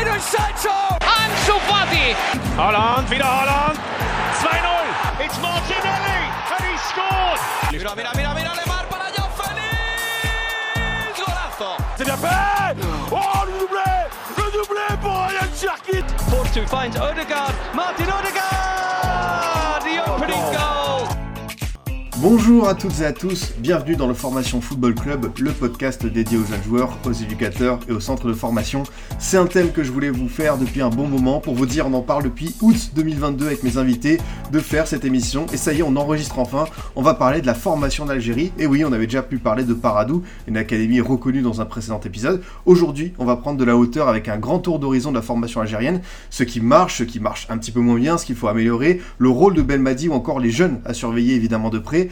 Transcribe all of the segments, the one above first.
Jadon Sancho! Ansu Fati! Holland, wieder Holland! 2-0! It's Martinelli! And he scored! Mira, mira, mira, mira, Lemar para Joao Félix! Golazo! C'est bien fait Oh, le doublé Le doublé pour Ryan Cherkit Force finds Odegaard. Martin Odegaard! The opening goal! Bonjour à toutes et à tous, bienvenue dans le Formation Football Club, le podcast dédié aux jeunes joueurs, aux éducateurs et aux centres de formation. C'est un thème que je voulais vous faire depuis un bon moment pour vous dire, on en parle depuis août 2022 avec mes invités, de faire cette émission. Et ça y est, on enregistre enfin, on va parler de la formation d'Algérie. Et oui, on avait déjà pu parler de Paradou, une académie reconnue dans un précédent épisode. Aujourd'hui, on va prendre de la hauteur avec un grand tour d'horizon de la formation algérienne, ce qui marche, ce qui marche un petit peu moins bien, ce qu'il faut améliorer, le rôle de Belmadi ou encore les jeunes à surveiller évidemment de près.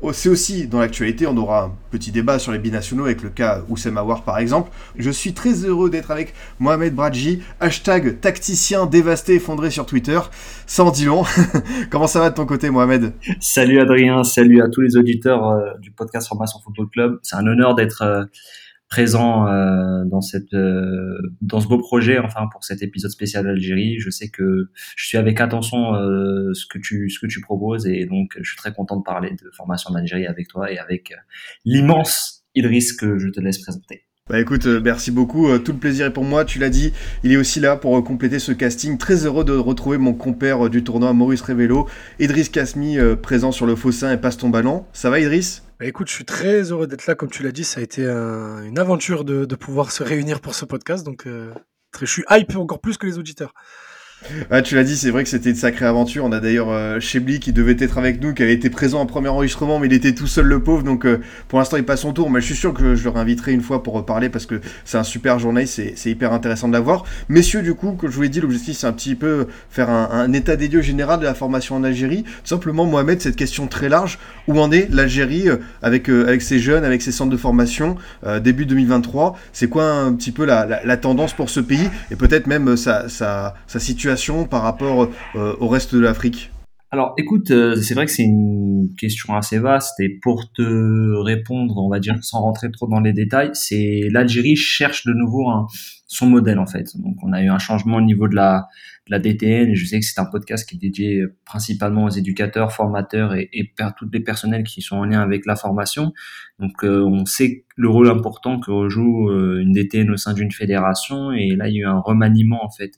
Oh, C'est aussi dans l'actualité, on aura un petit débat sur les binationaux avec le cas Oussem Aouar par exemple. Je suis très heureux d'être avec Mohamed Bradji, hashtag tacticien dévasté effondré sur Twitter. En dit long. Comment ça va de ton côté Mohamed? Salut Adrien, salut à tous les auditeurs euh, du podcast Formation Football Club. C'est un honneur d'être euh, présent euh, dans cette euh, dans ce beau projet enfin pour cet épisode spécial d'Algérie. Je sais que je suis avec attention euh, ce que tu ce que tu proposes et donc je suis très content de parler de formation d'Algérie avec toi et avec euh, l'immense Idriss que je te laisse présenter. Bah écoute, euh, merci beaucoup, euh, tout le plaisir est pour moi, tu l'as dit, il est aussi là pour euh, compléter ce casting. Très heureux de retrouver mon compère du tournoi Maurice Révélo, Idriss Kasmi, euh, présent sur le Fossin et passe ton ballon. Ça va Idriss? Bah écoute, je suis très heureux d'être là, comme tu l'as dit, ça a été un- une aventure de, pouvoir se réunir pour ce podcast, donc je suis hype encore plus que les auditeurs. Ah, tu l'as dit, c'est vrai que c'était une sacrée aventure. On a d'ailleurs euh, Chebli qui devait être avec nous, qui avait été présent en premier enregistrement, mais il était tout seul le pauvre, donc euh, pour l'instant il passe son tour. Mais je suis sûr que je le réinviterai une fois pour reparler parce que c'est un super journaliste, c'est, hyper intéressant de l'avoir. Messieurs, du coup, comme je vous l'ai dit, l'objectif c'est un petit peu faire un, état des lieux général de la formation en Algérie. Simplement, Mohamed, cette question très large, où en est l'Algérie euh, avec, euh, avec ses jeunes, avec ses centres de formation, début 2023 C'est quoi un petit peu la, la, la tendance pour ce pays? Et peut-être même sa, sa, sa situation par rapport euh, au reste de l'Afrique? Alors, écoute, euh, c'est vrai que c'est une question assez vaste et pour te répondre, on va dire sans rentrer trop dans les détails, c'est l'Algérie cherche de nouveau son modèle en fait. Donc, on a eu un changement au niveau de la, DTN et je sais que c'est un podcast qui est dédié principalement aux éducateurs, formateurs et, et toutes les personnels qui sont en lien avec la formation. Donc, euh, on sait le rôle important que joue une DTN au sein d'une fédération et là, il y a eu un remaniement en fait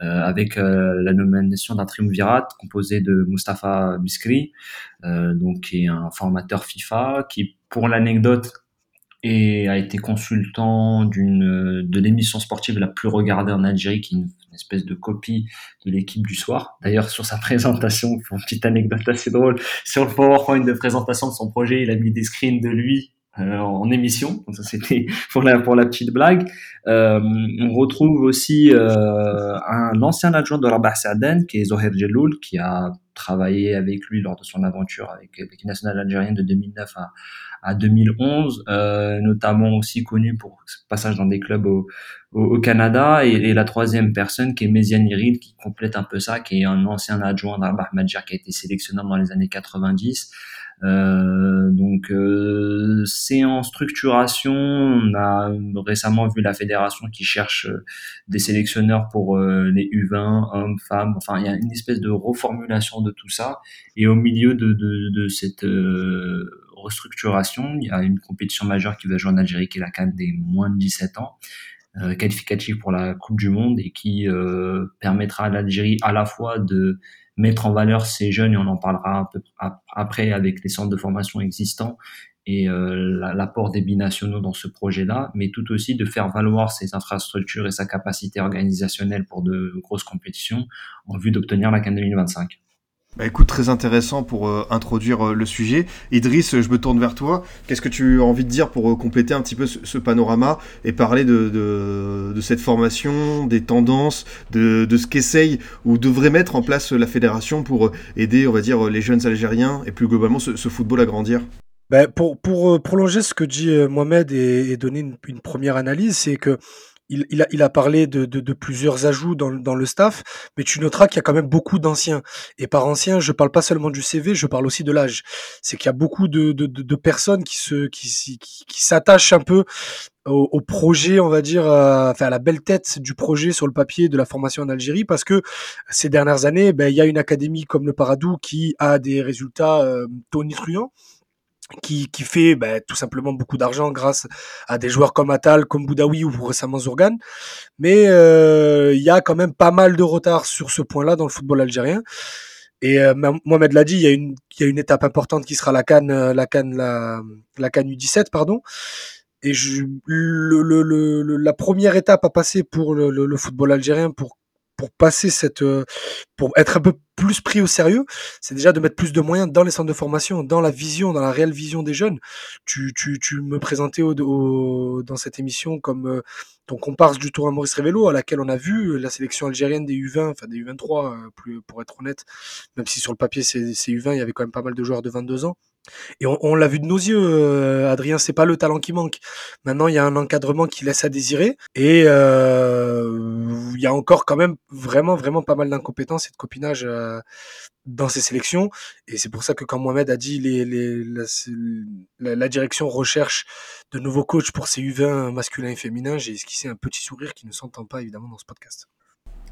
avec euh, la nomination d'un triumvirat composé de Mustapha Biskri, euh, donc qui est un formateur FIFA, qui pour l'anecdote et a été consultant d'une de l'émission sportive la plus regardée en Algérie, qui est une, une espèce de copie de l'équipe du soir. D'ailleurs, sur sa présentation, une petite anecdote assez drôle, sur le PowerPoint de présentation de son projet, il a mis des screens de lui euh, en émission. Donc ça, c'était pour la pour la petite blague. Euh, on retrouve aussi euh, un ancien adjoint de Rabah Saaden, qui est Zoher Jeloul, qui a travaillé avec lui lors de son aventure avec l'équipe nationale algérienne de 2009 à, à 2011, euh, notamment aussi connu pour ce passage dans des clubs au, au, au Canada. Et, et, la troisième personne qui est Méziane Irid, qui complète un peu ça, qui est un ancien adjoint d'Arbah Madjer, qui a été sélectionneur dans les années 90. Euh, donc euh, c'est en structuration. On a récemment vu la fédération qui cherche euh, des sélectionneurs pour euh, les U20, hommes, femmes. Enfin, il y a une espèce de reformulation de tout ça. Et au milieu de, de, de cette euh, restructuration, il y a une compétition majeure qui va jouer en Algérie, qui est la CAN des moins de 17 ans. Euh, qualificative pour la Coupe du Monde et qui euh, permettra à l'Algérie à la fois de mettre en valeur ces jeunes et on en parlera un peu après avec les centres de formation existants et euh, l'apport des binationaux dans ce projet-là, mais tout aussi de faire valoir ses infrastructures et sa capacité organisationnelle pour de grosses compétitions en vue d'obtenir la CAN 2025. Bah écoute, très intéressant pour euh, introduire euh, le sujet. Idriss, je me tourne vers toi. Qu'est-ce que tu as envie de dire pour euh, compléter un petit peu ce, panorama et parler de, cette formation, des tendances, de, ce qu'essaye ou devrait mettre en place la fédération pour aider, on va dire, les jeunes Algériens et plus globalement ce, football à grandir? Bah pour, prolonger ce que dit Mohamed et, donner une première analyse, c'est que il, a, il a parlé de, de, de plusieurs ajouts dans, dans, le staff, mais tu noteras qu'il y a quand même beaucoup d'anciens. Et par anciens, je parle pas seulement du CV, je parle aussi de l'âge. C'est qu'il y a beaucoup de, de, personnes qui se qui, qui, s'attachent un peu au, au, projet, on va dire, enfin à la belle tête du projet sur le papier de la formation en Algérie, parce que ces dernières années, ben, il y a une académie comme le Paradou qui a des résultats euh, tonitruants qui, qui fait bah, tout simplement beaucoup d'argent grâce à des joueurs comme Atal, comme Boudaoui ou récemment Zourgan. Mais euh, il y a quand même pas mal de retard sur ce point-là dans le football algérien. Et euh, Mohamed l'a dit, il y, a une, étape importante qui sera la Cannes, euh, la Cannes, la, la Cannes U17, pardon. Et la première étape à passer pour le football algérien pour pour passer cette, euh, pour être un peu plus pris au sérieux, c'est déjà de mettre plus de moyens dans les centres de formation, dans la vision, dans la réelle vision des jeunes. Tu, tu, tu me présentais au, au, dans cette émission comme euh, ton comparse du tour à Maurice Révélo, à laquelle on a vu la sélection algérienne des U20, enfin des U23, euh, plus, pour être honnête, même si sur le papier c'est U20, il y avait quand même pas mal de joueurs de 22 ans. Et on, l'a vu de nos yeux, euh, Adrien, c'est pas le talent qui manque. Maintenant, il y a un encadrement qui laisse à désirer, et euh, il y a encore quand même vraiment, vraiment pas mal d'incompétence et de copinage euh, dans ces sélections. Et c'est pour ça que quand Mohamed a dit la, la, direction recherche de nouveaux coachs pour ces U20 masculins et féminins, j'ai esquissé un petit sourire qui ne s'entend pas évidemment dans ce podcast.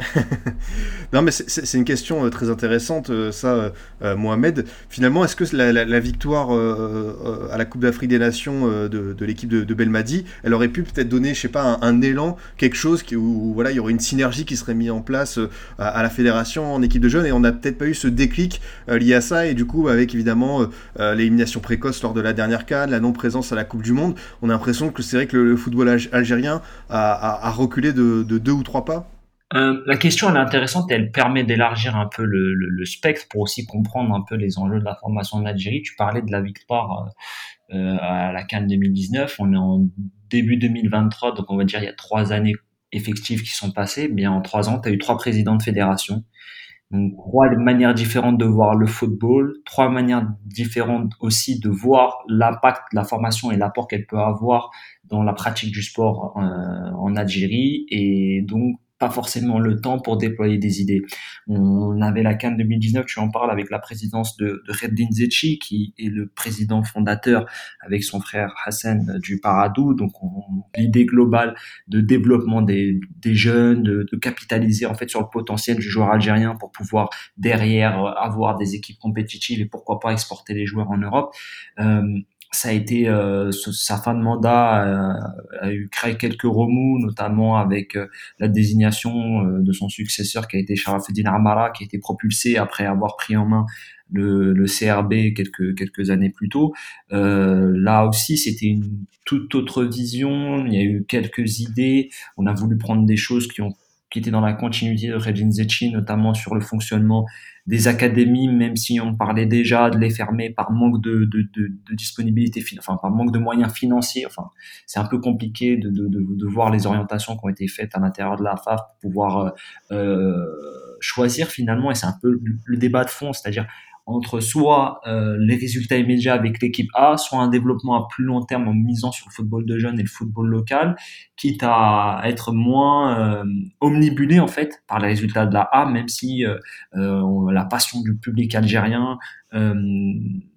non, mais c'est une question euh, très intéressante, euh, ça, euh, Mohamed. Finalement, est-ce que la, victoire à la Coupe d'Afrique des Nations de, l'équipe de, Belmadi, elle aurait pu peut-être donner, je sais pas, un, élan, quelque chose où, voilà, il y aurait une synergie qui serait mise en place à, la fédération en équipe de jeunes, et on n'a peut-être pas eu ce déclic lié à ça, et du coup, avec évidemment l'élimination précoce lors de la dernière CAN, la non-présence à la Coupe du Monde, on a l'impression que c'est vrai que le, football algérien a, reculé de deux ou trois pas. Euh, la question elle est intéressante elle permet d'élargir un peu le, le, le, spectre pour aussi comprendre un peu les enjeux de la formation en Algérie. Tu parlais de la victoire euh, euh à la Cannes 2019. On est en début 2023, donc on va dire il y a trois années effectives qui sont passées. Bien en trois ans, tu as eu trois présidents de fédération. Donc trois manières différentes de voir le football, trois manières différentes aussi de voir l'impact de la formation et l'apport qu'elle peut avoir dans la pratique du sport euh, en Algérie et donc pas forcément le temps pour déployer des idées. On avait la Cannes 2019, tu en parles avec la présidence de, de Reddin Zetchi, qui est le président fondateur avec son frère Hassan du Paradou. Donc, l'idée globale de développement des, des jeunes, de, de, capitaliser en fait sur le potentiel du joueur algérien pour pouvoir derrière avoir des équipes compétitives et pourquoi pas exporter les joueurs en Europe. Euh, ça a été euh, sa fin de mandat euh, a eu créé quelques remous, notamment avec euh, la désignation de son successeur qui a été Sharafeddin Amara, qui a été propulsé après avoir pris en main le, CRB quelques quelques années plus tôt. là aussi, c'était une toute autre vision. Il y a eu quelques idées. On a voulu prendre des choses qui ont qui étaient dans la continuité de Regin Zetchi, notamment sur le fonctionnement des académies, même si on parlait déjà de les fermer par manque de, de, de, de disponibilité, enfin par manque de moyens financiers. Enfin, c'est un peu compliqué de, de, voir les orientations qui ont été faites à l'intérieur de la FAF pour pouvoir euh, euh choisir finalement. Et c'est un peu le débat de fond, c'est-à-dire entre soit euh, les résultats immédiats avec l'équipe A, soit un développement à plus long terme en misant sur le football de jeunes et le football local, quitte à être moins euh, omnibulé en fait par les résultats de la A, même si euh, euh la passion du public algérien, euh,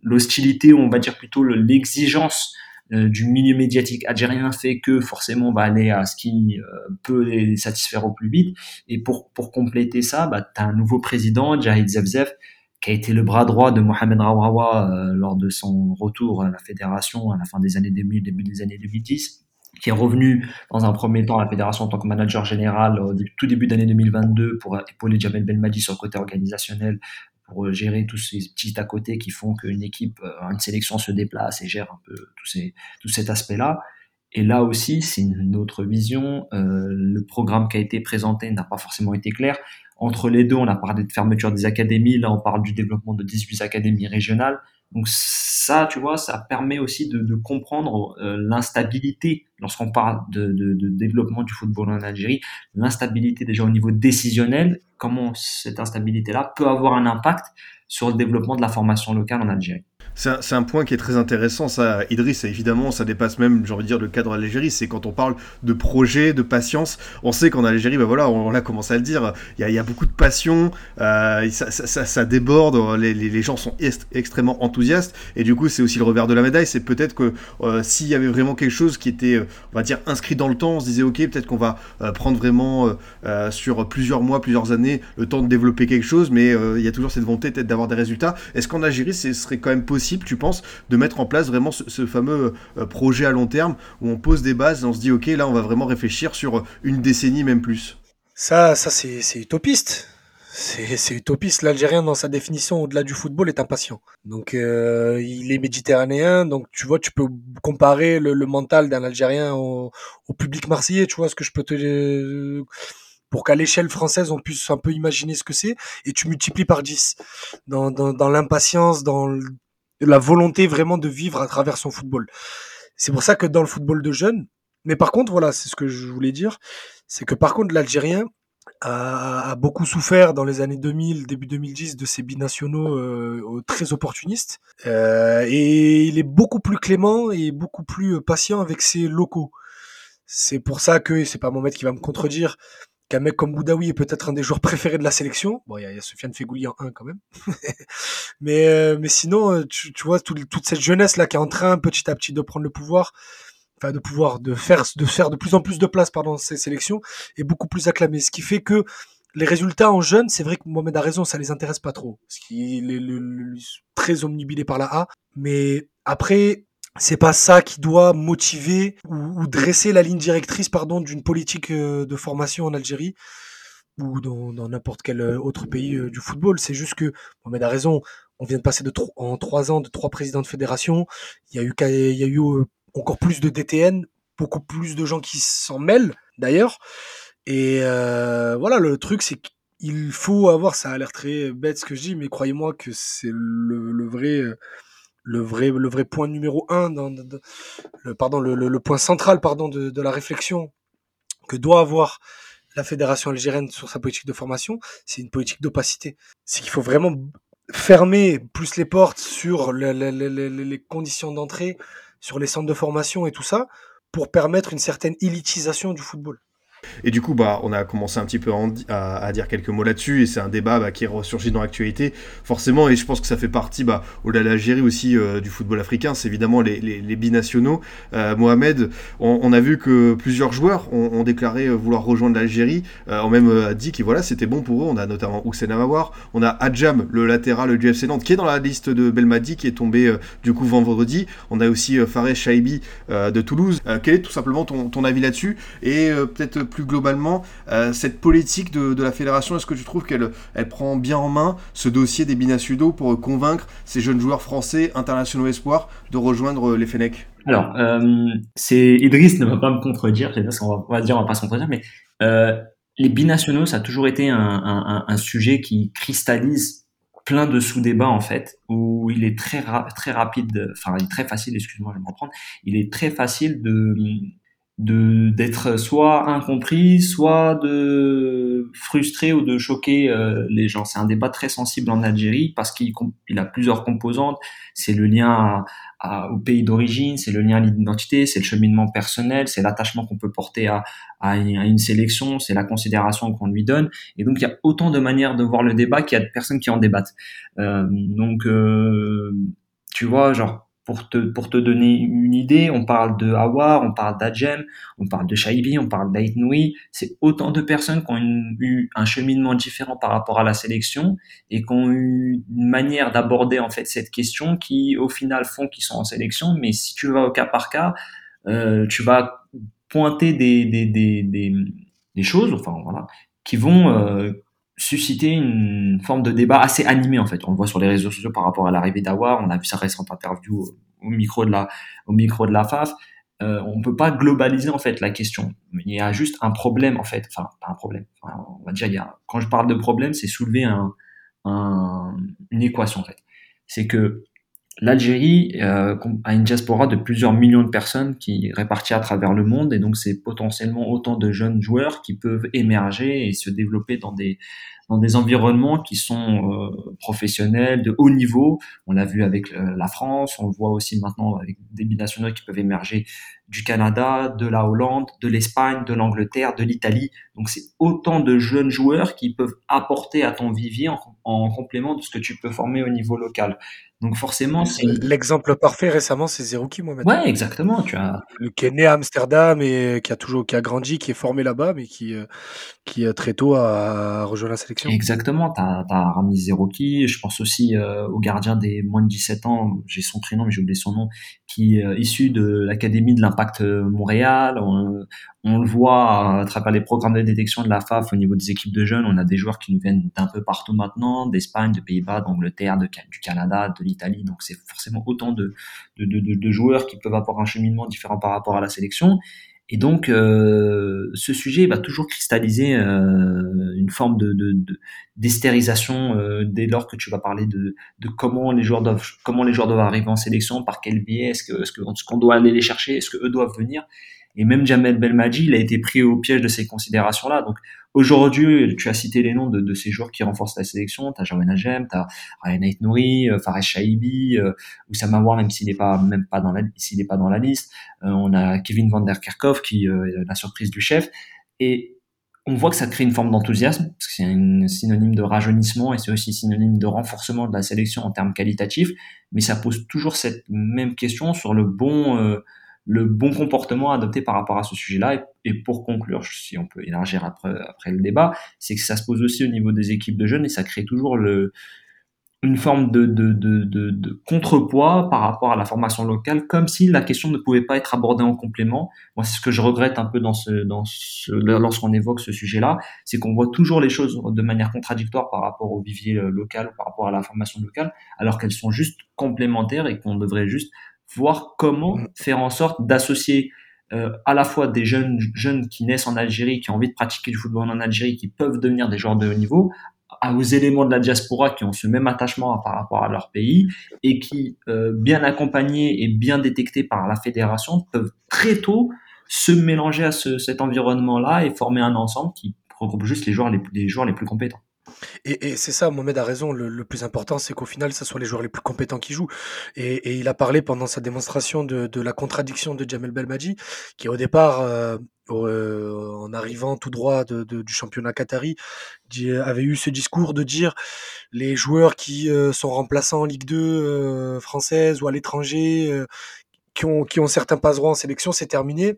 l'hostilité, on va dire plutôt l'exigence du milieu médiatique algérien fait que forcément on va aller à ce qui peut les satisfaire au plus vite. Et pour, pour compléter ça, bah, tu as un nouveau président, Jahid Zevzev, qui a été le bras droit de Mohamed Rawawa euh, lors de son retour à la fédération à la fin des années 2000, début des années 2010 qui est revenu dans un premier temps à la fédération en tant que manager général au tout début d'année 2022 pour épauler Jamel Belmadi sur le côté organisationnel pour gérer tous ces petits à côté qui font qu'une équipe, euh, une sélection se déplace et gère un peu tous ces, tout cet aspect-là. Et là aussi, c'est une autre vision. Euh, le programme qui a été présenté n'a pas forcément été clair. Entre les deux, on a parlé de fermeture des académies, là on parle du développement de 18 académies régionales. Donc ça, tu vois, ça permet aussi de, de comprendre euh, l'instabilité lorsqu'on parle de, de, de, développement du football en Algérie, l'instabilité déjà au niveau décisionnel, comment cette instabilité-là peut avoir un impact sur le développement de la formation locale en Algérie. C'est un, point qui est très intéressant, ça, Idriss, évidemment, ça dépasse même, j'ai envie de dire, le cadre Algérie. C'est quand on parle de projet, de patience. On sait qu'en Algérie, bah voilà, on, a commencé à le dire, il y a, beaucoup de passion, euh, ça, déborde, les, gens sont extrêmement enthousiastes, et du coup, c'est aussi le revers de la médaille. C'est peut-être que euh, s'il y avait vraiment quelque chose qui était, on va dire, inscrit dans le temps, on se disait, ok, peut-être qu'on va prendre vraiment sur plusieurs mois, plusieurs années, le temps de développer quelque chose, mais il y a toujours cette volonté peut-être d'avoir des résultats. Est-ce qu'en Algérie, ce serait quand même possible tu penses, de mettre en place vraiment ce, fameux euh, projet à long terme où on pose des bases et on se dit, ok, là, on va vraiment réfléchir sur une décennie, même plus? Ça, ça c'est utopiste. C'est utopiste. L'Algérien, dans sa définition, au-delà du football, est impatient. Donc, euh, il est méditerranéen. Donc, tu vois, tu peux comparer le, mental d'un Algérien au, public marseillais. Tu vois ce que je peux te pour qu'à l'échelle française, on puisse un peu imaginer ce que c'est, et tu multiplies par 10 dans, dans, dans l'impatience, dans la volonté vraiment de vivre à travers son football. C'est pour ça que dans le football de jeunes, mais par contre, voilà, c'est ce que je voulais dire, c'est que par contre, l'Algérien a, beaucoup souffert dans les années 2000, début 2010, de ces binationaux euh, très opportunistes, euh, et il est beaucoup plus clément et beaucoup plus patient avec ses locaux. C'est pour ça que, c'est pas Mohamed qui va me contredire, qu'un mec comme Boudaoui est peut-être un des joueurs préférés de la sélection. Bon, il y a, a Sofiane Fegouli en 1 quand même. mais, euh, mais sinon, euh, tu, tu vois, toute cette jeunesse-là qui est en train petit à petit de prendre le pouvoir, enfin de pouvoir de faire, de faire de plus en plus de place pendant ces sélections, est beaucoup plus acclamé. Ce qui fait que les résultats en jeunes, c'est vrai que Mohamed a raison, ça les intéresse pas trop. Parce qu'il est très omnibilé par la A. Mais après, c'est pas ça qui doit motiver ou, dresser la ligne directrice pardon d'une politique euh, de formation en Algérie ou dans n'importe quel euh, autre pays euh, du football. C'est juste que Mohamed a raison. On vient de passer de en trois ans de trois présidents de fédération. Il y a eu il y a eu encore plus de DTN, beaucoup plus de gens qui s'en mêlent d'ailleurs. Et voilà, le truc c'est qu'il faut avoir. Ça a l'air très bête ce que je dis, mais croyez-moi que c'est le, le vrai le vrai, le vrai point numéro un, dans, le, pardon, le, le, point central pardon, de, de, la réflexion que doit avoir la fédération algérienne sur sa politique de formation, c'est une politique d'opacité. C'est qu'il faut vraiment fermer plus les portes sur les, les, les, les conditions d'entrée, sur les centres de formation et tout ça, pour permettre une certaine élitisation du football. Et du coup, bah, on a commencé un petit peu à, dire quelques mots là-dessus, et c'est un débat bah, qui est ressurgi dans l'actualité, forcément, et je pense que ça fait partie, bah, au-delà de l'Algérie aussi, euh, du football africain, c'est évidemment les, binationaux. Euh, Mohamed, on, a vu que plusieurs joueurs ont, déclaré vouloir rejoindre l'Algérie, euh, ont même dit que c'était bon pour eux, on a notamment Hussein Amawar, on a Adjam, le latéral du FC Nantes, qui est dans la liste de Belmadi, qui est tombé du coup vendredi, on a aussi Fares Shaibi de Toulouse. quel est tout simplement ton, ton avis là-dessus, et peut-être plus globalement, euh, cette politique de, la fédération, est-ce que tu trouves qu'elle elle prend bien en main ce dossier des binationaux pour convaincre ces jeunes joueurs français, internationaux espoirs, de rejoindre les Fenech Alors, euh, c'est Idriss ne va pas me contredire, on va, dire, on va pas se contredire, mais euh, les binationaux, ça a toujours été un, sujet qui cristallise plein de sous-débats en fait où il est très très rapide enfin il est très facile excuse-moi je vais me reprendre il est très facile de de d'être soit incompris, soit de frustrer ou de choquer euh, les gens. C'est un débat très sensible en Algérie parce qu'il il a plusieurs composantes. C'est le lien au pays d'origine, c'est le lien à l'identité, c'est le cheminement personnel, c'est l'attachement qu'on peut porter à, à, une sélection, c'est la considération qu'on lui donne. Et donc il y a autant de manières de voir le débat qu'il y a de personnes qui en débattent. Euh, donc euh, tu vois, genre pour te, pour te donner une idée, on parle de Awar, on parle d'Adjem, on parle de Shaibi, on parle d'Aitnoui. C'est autant de personnes qui ont eu un cheminement différent par rapport à la sélection et qui ont eu une manière d'aborder en fait cette question qui, au final, font qu'ils sont en sélection. Mais si tu vas au cas par cas, euh, tu vas pointer des, des, des, des, des choses, enfin voilà, qui vont euh, susciter une forme de débat assez animé en fait. On le voit sur les réseaux sociaux par rapport à l'arrivée d'Awar, on a vu sa récente interview au micro de la, au micro de la FAF. Euh, on peut pas globaliser en fait la question. Il y a juste un problème en fait, enfin pas un problème. on va dire il y a, quand je parle de problème, c'est soulever un, un, une équation en fait. C'est que l'Algérie euh, a une diaspora de plusieurs millions de personnes qui réparties à travers le monde et donc c'est potentiellement autant de jeunes joueurs qui peuvent émerger et se développer dans des dans des environnements qui sont euh, professionnels de haut niveau. On l'a vu avec euh, la France, on le voit aussi maintenant avec des binationaux qui peuvent émerger du Canada, de la Hollande, de l'Espagne, de l'Angleterre, de l'Italie. Donc c'est autant de jeunes joueurs qui peuvent apporter à ton vivier en, en complément de ce que tu peux former au niveau local. Donc forcément, c'est l'exemple parfait récemment, c'est Zerouki Mohamed. Ouais, exactement. Tu as le qui est né à Amsterdam et qui a toujours qui a grandi, qui est formé là-bas, mais qui euh, qui très tôt a rejoint la sélection. Exactement. T'as as Rami Zerouki. Je pense aussi euh, au gardien des moins de 17 ans. J'ai son prénom, mais j'ai oublié son nom. Qui est euh, issu de l'académie de l'Impact Montréal. On, le voit à travers les programmes de détection de la FAF au niveau des équipes de jeunes. On a des joueurs qui nous viennent d'un peu partout maintenant, d'Espagne, de Pays-Bas, d'Angleterre, du Canada, de l'Italie. Donc c'est forcément autant de, joueurs qui peuvent avoir un cheminement différent par rapport à la sélection. Et donc, euh, ce sujet va toujours cristalliser euh, une forme de, d'estérisation euh, dès lors que tu vas parler de, de comment les joueurs doivent comment les joueurs doivent arriver en sélection, par quel biais, est-ce que est-ce qu'on doit aller les chercher, est-ce que eux doivent venir. Et même Jamel Belmadi, il a été pris au piège de ces considérations-là. Donc aujourd'hui, tu as cité les noms de, de ces joueurs qui renforcent la sélection. Tu as Ajem, tu as Ryan Nouri, euh, Fares Shaibi, euh, Oussama War, même s'il n'est pas même pas dans la pas dans la liste. Euh, on a Kevin van der Kerkhoff qui est la surprise du chef. Et on voit que ça crée une forme d'enthousiasme, parce que c'est un synonyme de rajeunissement et c'est aussi synonyme de renforcement de la sélection en termes qualitatifs, mais ça pose toujours cette même question sur le bon, le bon comportement adopté par rapport à ce sujet-là. Et, pour conclure, si on peut élargir après, après le débat, c'est que ça se pose aussi au niveau des équipes de jeunes et ça crée toujours le, une forme de, de, de, de, contrepoids par rapport à la formation locale, comme si la question ne pouvait pas être abordée en complément. Moi, c'est ce que je regrette un peu dans ce, dans ce, lorsqu'on évoque ce sujet-là, c'est qu'on voit toujours les choses de manière contradictoire par rapport au vivier local, par rapport à la formation locale, alors qu'elles sont juste complémentaires et qu'on devrait juste voir comment mm. faire en sorte d'associer euh, à la fois des jeunes jeunes qui naissent en Algérie, qui ont envie de pratiquer du football en Algérie, qui peuvent devenir des joueurs de haut niveau, aux éléments de la diaspora qui ont ce même attachement par rapport à leur pays et qui, euh, bien accompagnés et bien détectés par la fédération, peuvent très tôt se mélanger à ce, cet environnement-là et former un ensemble qui regroupe juste les joueurs les, les joueurs les plus compétents. Et, c'est ça, Mohamed a raison. Le, plus important, c'est qu'au final, ce soit les joueurs les plus compétents qui jouent. Et, et il a parlé pendant sa démonstration de, la contradiction de Jamel Belmadi, qui au départ, euh, euh, en arrivant tout droit du championnat qatari, avait eu ce discours de dire les joueurs qui euh, sont remplaçants en Ligue 2 euh, française ou à l'étranger, euh, qui, ont, qui ont certains en sélection, c'est terminé.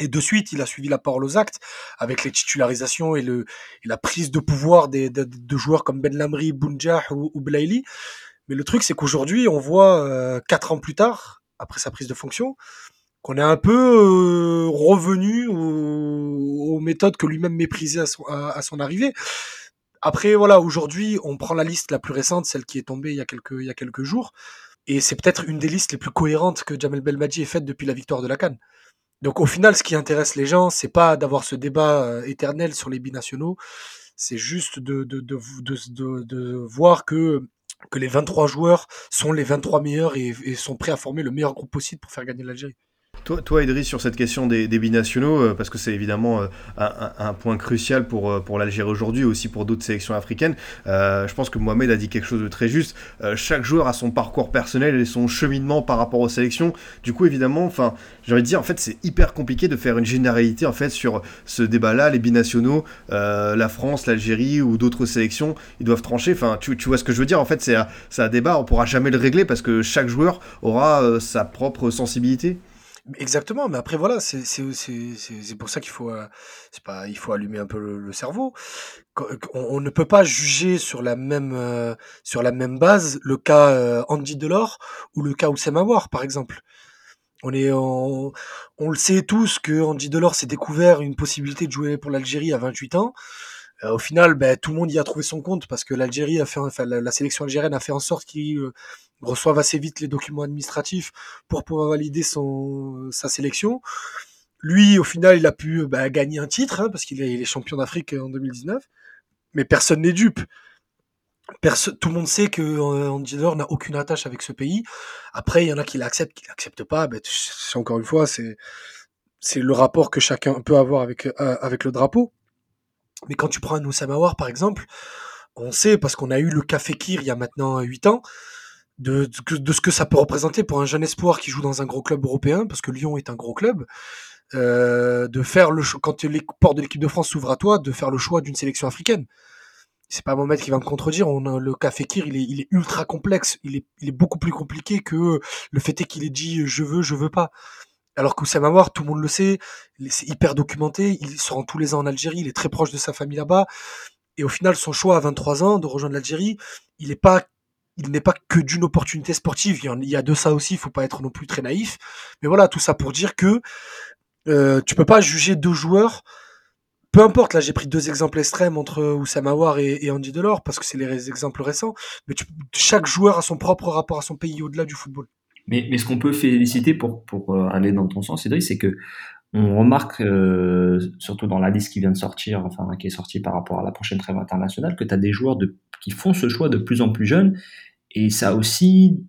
Et de suite, il a suivi la parole aux actes avec les titularisations et, le, et la prise de pouvoir des, de, de, joueurs comme Ben Lamri, Bounjah ou, ou Blaili. Mais le truc, c'est qu'aujourd'hui, on voit euh, quatre ans plus tard, après sa prise de fonction, qu'on est un peu euh, revenu aux, aux, méthodes que lui-même méprisait à son, à, son arrivée. Après, voilà, aujourd'hui, on prend la liste la plus récente, celle qui est tombée il y a quelques, il y a quelques jours, et c'est peut-être une des listes les plus cohérentes que Jamel Belmadi ait faite depuis la victoire de la Cannes. Donc au final, ce qui intéresse les gens, c'est pas d'avoir ce débat euh, éternel sur les binationaux, c'est juste de, de, de, voir que, que les 23 joueurs sont les 23 meilleurs et sont prêts à former le meilleur groupe possible pour faire gagner l'Algérie. Toi, toi, Idriss, sur cette question des, binationaux, euh, parce que c'est évidemment euh, un, point crucial pour, euh, pour l'Algérie aujourd'hui, aussi pour d'autres sélections africaines, je pense que Mohamed a dit quelque chose de très juste. Chaque joueur a son parcours personnel et son cheminement par rapport aux sélections. Du coup, évidemment, enfin, j'ai envie de dire, en fait, c'est hyper compliqué de faire une généralité en fait sur ce débat-là, les binationaux, la France, l'Algérie ou d'autres sélections, ils doivent trancher. Enfin, tu, tu, vois ce que je veux dire? En fait, c'est un, débat, on pourra jamais le régler parce que chaque joueur aura sa propre sensibilité. Exactement, mais après voilà, c'est c'est pour ça qu'il faut euh, c'est pas il faut allumer un peu le, le cerveau. On, on, ne peut pas juger sur la même euh, sur la même base le cas euh, Andy Delors ou le cas Oussama War par exemple. On est on, on le sait tous que Andy Delors s'est découvert une possibilité de jouer pour l'Algérie à 28 ans. Euh, au final, ben, tout le monde y a trouvé son compte parce que l'Algérie a fait, enfin, la, la, sélection algérienne a fait en sorte qu'il euh, reçoivent assez vite les documents administratifs pour pouvoir valider son sa sélection. Lui, au final, il a pu bah, gagner un titre hein, parce qu'il est, champion d'Afrique en 2019, mais personne n'est dupe. tout le monde sait que euh, n'a aucune attache avec ce pays. Après, il y en a qui l'acceptent, qui l'acceptent pas. Ben, encore une fois, c'est c'est le rapport que chacun peut avoir avec euh, avec le drapeau. Mais quand tu prends un Oussama par exemple, on sait parce qu'on a eu le Café Kir il y a maintenant 8 ans de, de, ce que ça peut représenter pour un jeune espoir qui joue dans un gros club européen, parce que Lyon est un gros club, euh, de faire le quand les portes de l'équipe de France s'ouvrent à toi, de faire le choix d'une sélection africaine. C'est pas Mohamed qui va me contredire. On a, le cas Fekir, il est, il est ultra complexe. Il est, il est beaucoup plus compliqué que le fait est qu'il ait dit je veux, je veux pas. Alors qu'Oussama War, tout le monde le sait, c'est hyper documenté. Il se rend tous les ans en Algérie. Il est très proche de sa famille là-bas. Et au final, son choix à 23 ans de rejoindre l'Algérie, il est pas il n'est pas que d'une opportunité sportive. Il y, a de ça aussi. Il faut pas être non plus très naïf. Mais voilà, tout ça pour dire que euh, tu peux pas juger deux joueurs. Peu importe, là j'ai pris deux exemples extrêmes entre Oussama War et, Andy Delors parce que c'est les exemples récents. Mais chaque joueur a son propre rapport à son pays au-delà du football. Mais, ce qu'on peut féliciter pour, euh, aller dans ton sens, Cédric, c'est que on remarque, euh, surtout dans la liste qui vient de sortir, enfin qui est sortie par rapport à la prochaine trêve internationale, que tu as des joueurs qui font ce choix de plus en plus jeunes et ça aussi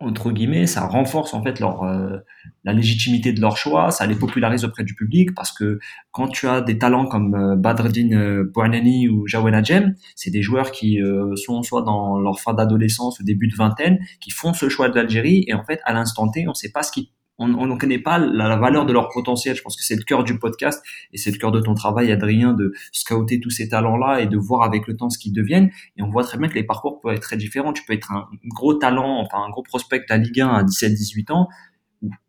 entre guillemets, ça renforce en fait leur euh, la légitimité de leur choix, ça les popularise auprès du public parce que quand tu as des talents comme euh, Badreddin euh, ou Jawel Adjem, c'est des joueurs qui euh, sont soit dans leur fin d'adolescence ou début de vingtaine, qui font ce choix de l'Algérie et en fait à l'instant T, on ne sait pas ce qui on ne connaît pas la, valeur de leur potentiel. Je pense que c'est le cœur du podcast et c'est le cœur de ton travail, Adrien, de scouter tous ces talents-là et de voir avec le temps ce qu'ils deviennent. Et on voit très bien que les parcours peuvent être très différents. Tu peux être un gros talent, enfin un gros prospect à Ligue 1 à 17-18 ans,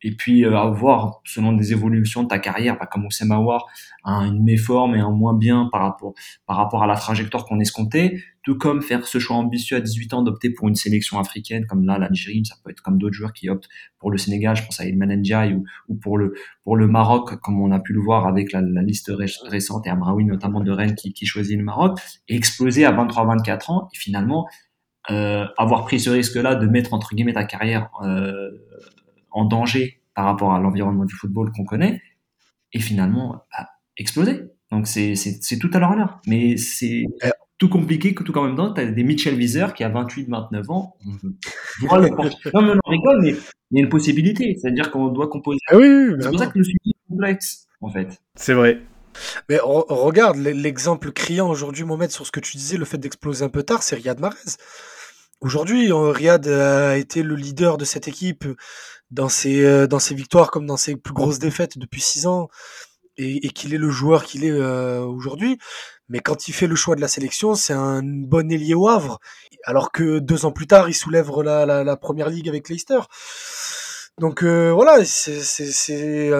et puis euh, avoir selon des évolutions de ta carrière, pas comme Oussama War, un, une méforme et un moins bien par rapport par rapport à la trajectoire qu'on escomptait, tout comme faire ce choix ambitieux à 18 ans d'opter pour une sélection africaine comme là l'Algérie, ça peut être comme d'autres joueurs qui optent pour le Sénégal, je pense à Ilman Ndiaye ou, ou pour le pour le Maroc comme on a pu le voir avec la, la liste récente et Amraoui notamment de Rennes qui, qui choisit le Maroc et exploser à 23-24 ans et finalement euh, avoir pris ce risque-là de mettre entre guillemets ta carrière euh, en danger par rapport à l'environnement du football qu'on connaît, et finalement bah, exploser. Donc c'est tout à leur honneur. Mais c'est eh. tout compliqué que tout en même temps, tu as des Mitchell Wieser qui a 28-29 ans. non, mais on rigole, mais il y a une possibilité. C'est-à-dire qu'on doit composer. Ah oui, c'est pour ça que le sujet est complexe, en fait. C'est vrai. Mais regarde, l'exemple criant aujourd'hui, Mohamed, sur ce que tu disais, le fait d'exploser un peu tard, c'est Riyad Mahrez. Aujourd'hui, euh, Riyad a été le leader de cette équipe dans ses, euh, dans ses victoires comme dans ses plus grosses défaites depuis six ans et, et qu'il est le joueur qu'il est euh, aujourd'hui. Mais quand il fait le choix de la sélection, c'est un bon ailier au Havre, alors que deux ans plus tard, il soulève la, la, la première ligue avec Leicester. Donc euh, voilà, c'est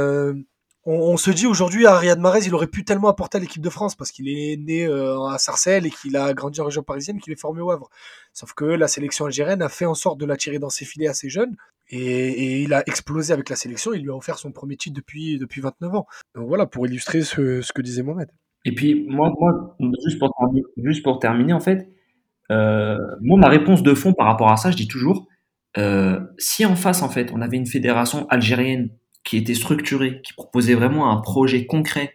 on, se dit aujourd'hui à Riyad Mahrez, il aurait pu tellement apporter à l'équipe de France parce qu'il est né à Sarcelles et qu'il a grandi en région parisienne, qu'il est formé au Havre. Sauf que la sélection algérienne a fait en sorte de l'attirer dans ses filets assez jeune et, il a explosé avec la sélection. Il lui a offert son premier titre depuis, depuis 29 ans. Donc voilà, pour illustrer ce, que disait Mohamed. Et puis, moi, moi juste, pour, juste pour terminer, en fait, euh, moi, ma réponse de fond par rapport à ça, je dis toujours, euh, si en face, en fait, on avait une fédération algérienne qui était structurée, qui proposait vraiment un projet concret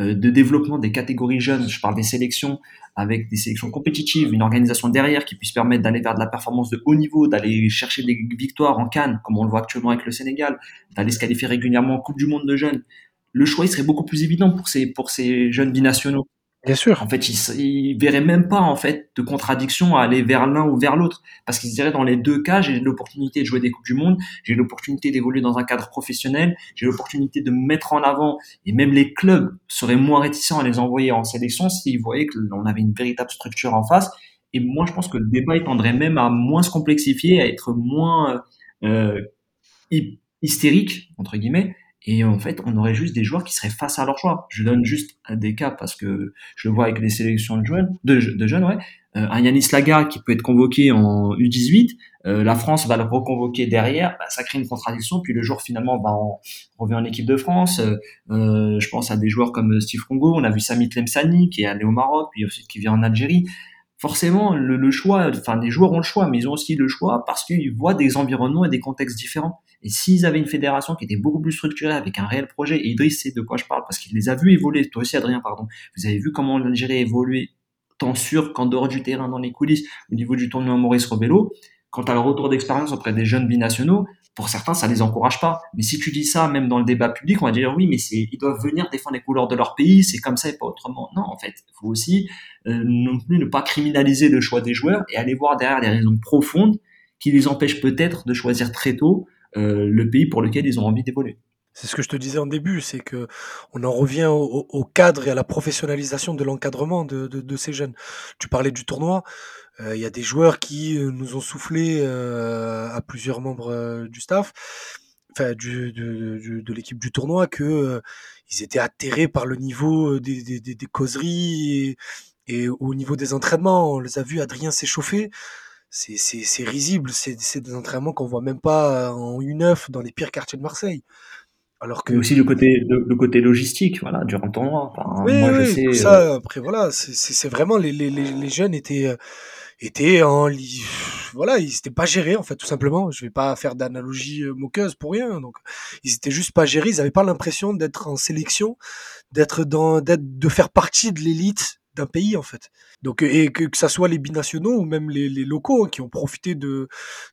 euh, de développement des catégories jeunes, je parle des sélections, avec des sélections compétitives, une organisation derrière qui puisse permettre d'aller vers de la performance de haut niveau, d'aller chercher des victoires en Cannes, comme on le voit actuellement avec le Sénégal, d'aller se qualifier régulièrement en Coupe du Monde de jeunes, le choix il serait beaucoup plus évident pour ces, pour ces jeunes binationaux. Bien sûr. En fait, ils, ils verraient même pas en fait de contradiction à aller vers l'un ou vers l'autre, parce qu'ils diraient dans les deux cas, j'ai l'opportunité de jouer des coupes du monde, j'ai l'opportunité d'évoluer dans un cadre professionnel, j'ai l'opportunité de me mettre en avant, et même les clubs seraient moins réticents à les envoyer en sélection s'ils voyaient que l'on avait une véritable structure en face. Et moi, je pense que le débat tendrait même à moins se complexifier, à être moins euh, hystérique entre guillemets, et en fait, on aurait juste des joueurs qui seraient face à leur choix. Je donne juste des cas parce que je le vois avec les sélections de jeunes, de, jeunes, ouais. Euh, un Yanis Laga qui peut être convoqué en U18, euh, la France va le reconvoquer derrière, bah, ça crée une contradiction. Puis le jour finalement, bah, on revient en équipe de France. Euh, je pense à des joueurs comme Steve Congo, on a vu Sami Tlemsani qui est allé au Maroc, puis aussi qui vient en Algérie forcément, le, choix, enfin, les joueurs ont le choix, mais ils ont aussi le choix parce qu'ils voient des environnements et des contextes différents. Et s'ils avaient une fédération qui était beaucoup plus structurée avec un réel projet, et Idriss sait de quoi je parle parce qu'il les a vus évoluer, toi aussi Adrien, pardon, vous avez vu comment l'Algérie a évolué temps sûr qu'en dehors du terrain, dans les coulisses, au niveau du tournoi Maurice Robello, quand tu as le retour d'expérience auprès des jeunes binationaux, pour certains, ça les encourage pas. Mais si tu dis ça, même dans le débat public, on va dire oui, mais ils doivent venir défendre les couleurs de leur pays, c'est comme ça et pas autrement. Non, en fait, il faut aussi euh, non plus ne pas criminaliser le choix des joueurs et aller voir derrière des raisons profondes qui les empêchent peut-être de choisir très tôt euh, le pays pour lequel ils ont envie d'évoluer. C'est ce que je te disais en début, c'est que on en revient au, cadre et à la professionnalisation de l'encadrement de, ces jeunes. Tu parlais du tournoi, il y a des joueurs qui nous ont soufflé euh, à plusieurs membres du staff, enfin du, de, de l'équipe du tournoi, que ils étaient atterrés par le niveau des, des, des causeries et, et, au niveau des entraînements. On les a vus, Adrien s'échauffer. C'est, c'est, c'est risible, c'est, c'est des entraînements qu'on voit même pas en U9 dans les pires quartiers de Marseille. Alors que aussi le côté le, côté logistique, voilà, durant le tournoi. Enfin, oui, moi, oui, je sais, ça. Après, voilà, c'est, c'est vraiment les, les, les jeunes étaient étaient en voilà ils étaient pas gérés en fait tout simplement. Je vais pas faire d'analogie euh, moqueuse pour rien donc ils étaient juste pas gérés. Ils avaient pas l'impression d'être en sélection d'être dans d'être de faire partie de l'élite d'un pays en fait. Donc et que, que ça soit les binationaux ou même les, locaux hein, qui ont profité de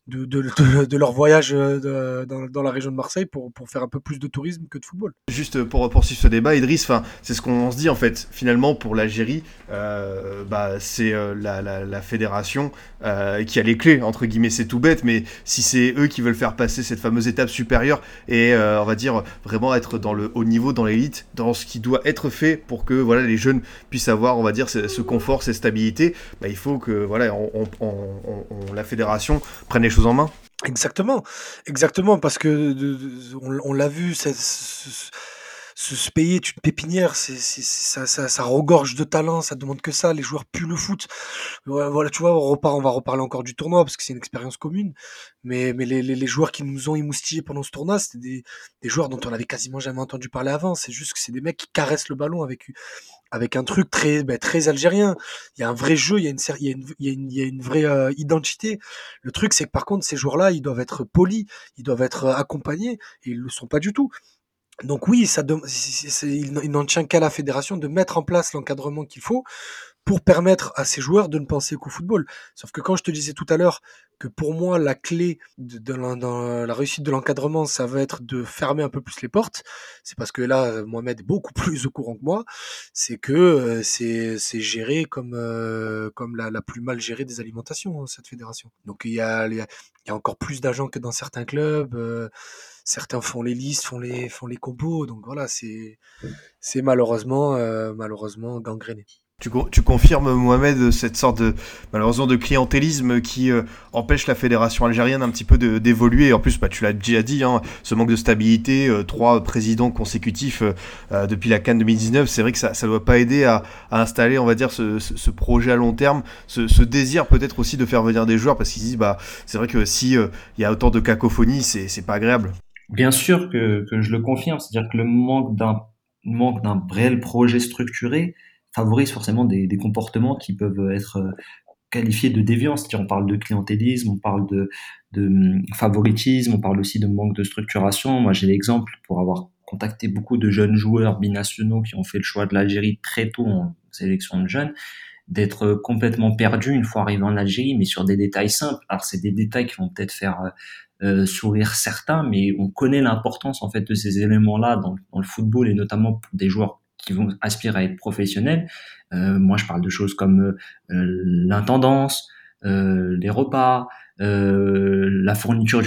de, de, leur voyage euh, dans, la région de Marseille pour, pour faire un peu plus de tourisme que de football. Juste pour poursuivre ce débat, Idriss, enfin c'est ce qu'on se dit en fait. Finalement pour l'Algérie, euh, bah c'est euh, la, la, fédération qui a les clés entre guillemets. C'est tout bête, mais si c'est eux qui veulent faire passer cette fameuse étape supérieure et on va dire vraiment être dans le haut niveau, dans l'élite, dans ce qui doit être fait pour que voilà les jeunes puissent avoir on va dire ce confort, cette stabilité, bah, il faut que voilà, la fédération prenne les choses en main. Exactement, exactement, parce que on, l'a vu, ce, se payer est une pépinière, c'est, ça, ça, ça, regorge de talent, ça demande que ça, les joueurs puent le foot. Voilà, tu vois, on, repart, on va reparler encore du tournoi parce que c'est une expérience commune, mais, mais les, les, joueurs qui nous ont émoustillés pendant ce tournoi, c'était des, des joueurs dont on avait quasiment jamais entendu parler avant, c'est juste que c'est des mecs qui caressent le ballon avec avec un truc très ben, très algérien. Il y a un vrai jeu, il y a une il il y a une, il y a une vraie euh, identité. Le truc c'est que par contre ces joueurs-là, ils doivent être polis, ils doivent être euh, accompagnés et ils le sont pas du tout. Donc oui, ça il n'en tient qu'à la fédération de mettre en place l'encadrement qu'il faut pour permettre à ces joueurs de ne penser qu'au football. Sauf que quand je te disais tout à l'heure que pour moi la clé de, la, dans la réussite de l'encadrement, ça va être de fermer un peu plus les portes, c'est parce que là Mohamed est beaucoup plus au courant que moi, c'est que euh, c'est géré comme euh, la, plus mal gérée des alimentations hein, cette fédération. Donc il y a encore plus d'agents que dans certains clubs. Euh, certains font les listes, font les compos, donc voilà, c'est c'est malheureusement malheureusement gangréné. Tu, tu, confirmes, Mohamed, cette sorte de, malheureusement, de clientélisme qui euh, empêche la fédération algérienne un petit peu d'évoluer. En plus, bah, tu l'as déjà dit, hein, ce manque de stabilité, euh, trois présidents consécutifs euh, depuis la Cannes 2019, c'est vrai que ça ne doit pas aider à, à, installer, on va dire, ce, ce, projet à long terme, ce, ce désir peut-être aussi de faire venir des joueurs, parce qu'ils disent, bah, c'est vrai que si il y a autant de cacophonie, c'est pas agréable. Bien sûr que, que je le confirme, c'est-à-dire que le manque d'un manque d'un réel projet structuré, favorise forcément des, des, comportements qui peuvent être euh, qualifiés de déviance. On parle de clientélisme, on parle de, de hum, favoritisme, on parle aussi de manque de structuration. Moi, j'ai l'exemple pour avoir contacté beaucoup de jeunes joueurs binationaux qui ont fait le choix de l'Algérie très tôt en sélection de jeunes, d'être complètement perdus une fois arrivés en Algérie, mais sur des détails simples. Alors, c'est des détails qui vont peut-être faire euh, euh sourire certains, mais on connaît l'importance en fait de ces éléments-là dans, le football et notamment pour des joueurs qui vont aspirer à être professionnels. Euh, moi, je parle de choses comme euh, l'intendance, euh, les repas, la fourniture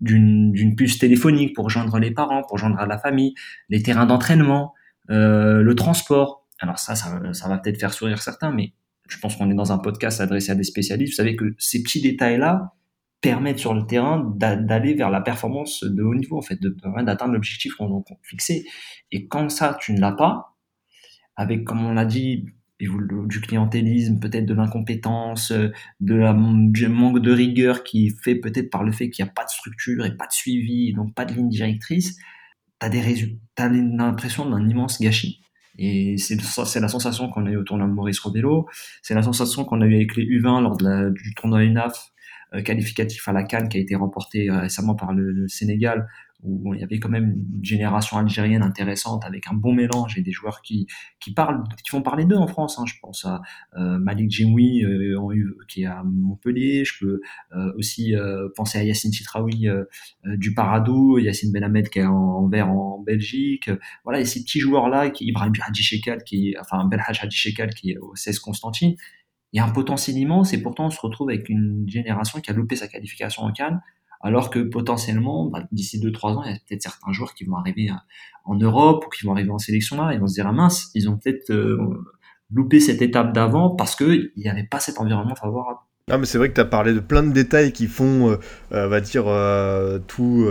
d'une puce téléphonique pour joindre les parents, pour joindre la famille, les terrains d'entraînement, le transport. Alors ça, ça, ça va peut-être faire sourire certains, mais je pense qu'on est dans un podcast adressé à des spécialistes. Vous savez que ces petits détails-là permettent sur le terrain d'aller vers la performance de haut niveau, en fait, d'atteindre l'objectif qu'on a fixé. Et quand ça, tu ne l'as pas, avec, comme on l'a dit, du clientélisme, peut-être de l'incompétence, de la, du manque de rigueur qui fait peut-être par le fait qu'il n'y a pas de structure et pas de suivi, donc pas de ligne directrice, des résultats, t'as l'impression d'un immense gâchis. Et c'est la sensation qu'on a eu au tournoi de Maurice Robello, c'est la sensation qu'on a eu avec les U20 lors de du tournoi UNAF euh, qualificatif à la Cannes qui a été remporté euh, récemment par le, Sénégal, où il y avait quand même une génération algérienne intéressante avec un bon mélange et des joueurs qui qui parlent, qui font parler d'eux en France. Hein. Je pense à euh, Malik Djemoui euh, qui est à Montpellier. Je peux euh, aussi euh, penser à Yacine Chitraoui euh, du Parado, Yacine Benhamed qui est en, vert en Belgique. Voilà, et ces petits joueurs là, qui Ibrahim Hadji Shekal qui, enfin Belhaj Hadji Shekal qui est au 16 Constantine. Il y a un potentiel immense et pourtant on se retrouve avec une génération qui a loupé sa qualification en Cannes alors que potentiellement, bah, d'ici 2-3 ans, il y a peut-être certains joueurs qui vont arriver euh, en Europe ou qui vont arriver en sélection là, et vont se dire, ah mince, ils ont peut-être euh, loupé cette étape d'avant parce qu'il n'y avait pas cet environnement favorable. Ah mais c'est vrai que tu as parlé de plein de détails qui font, euh, on va dire, tout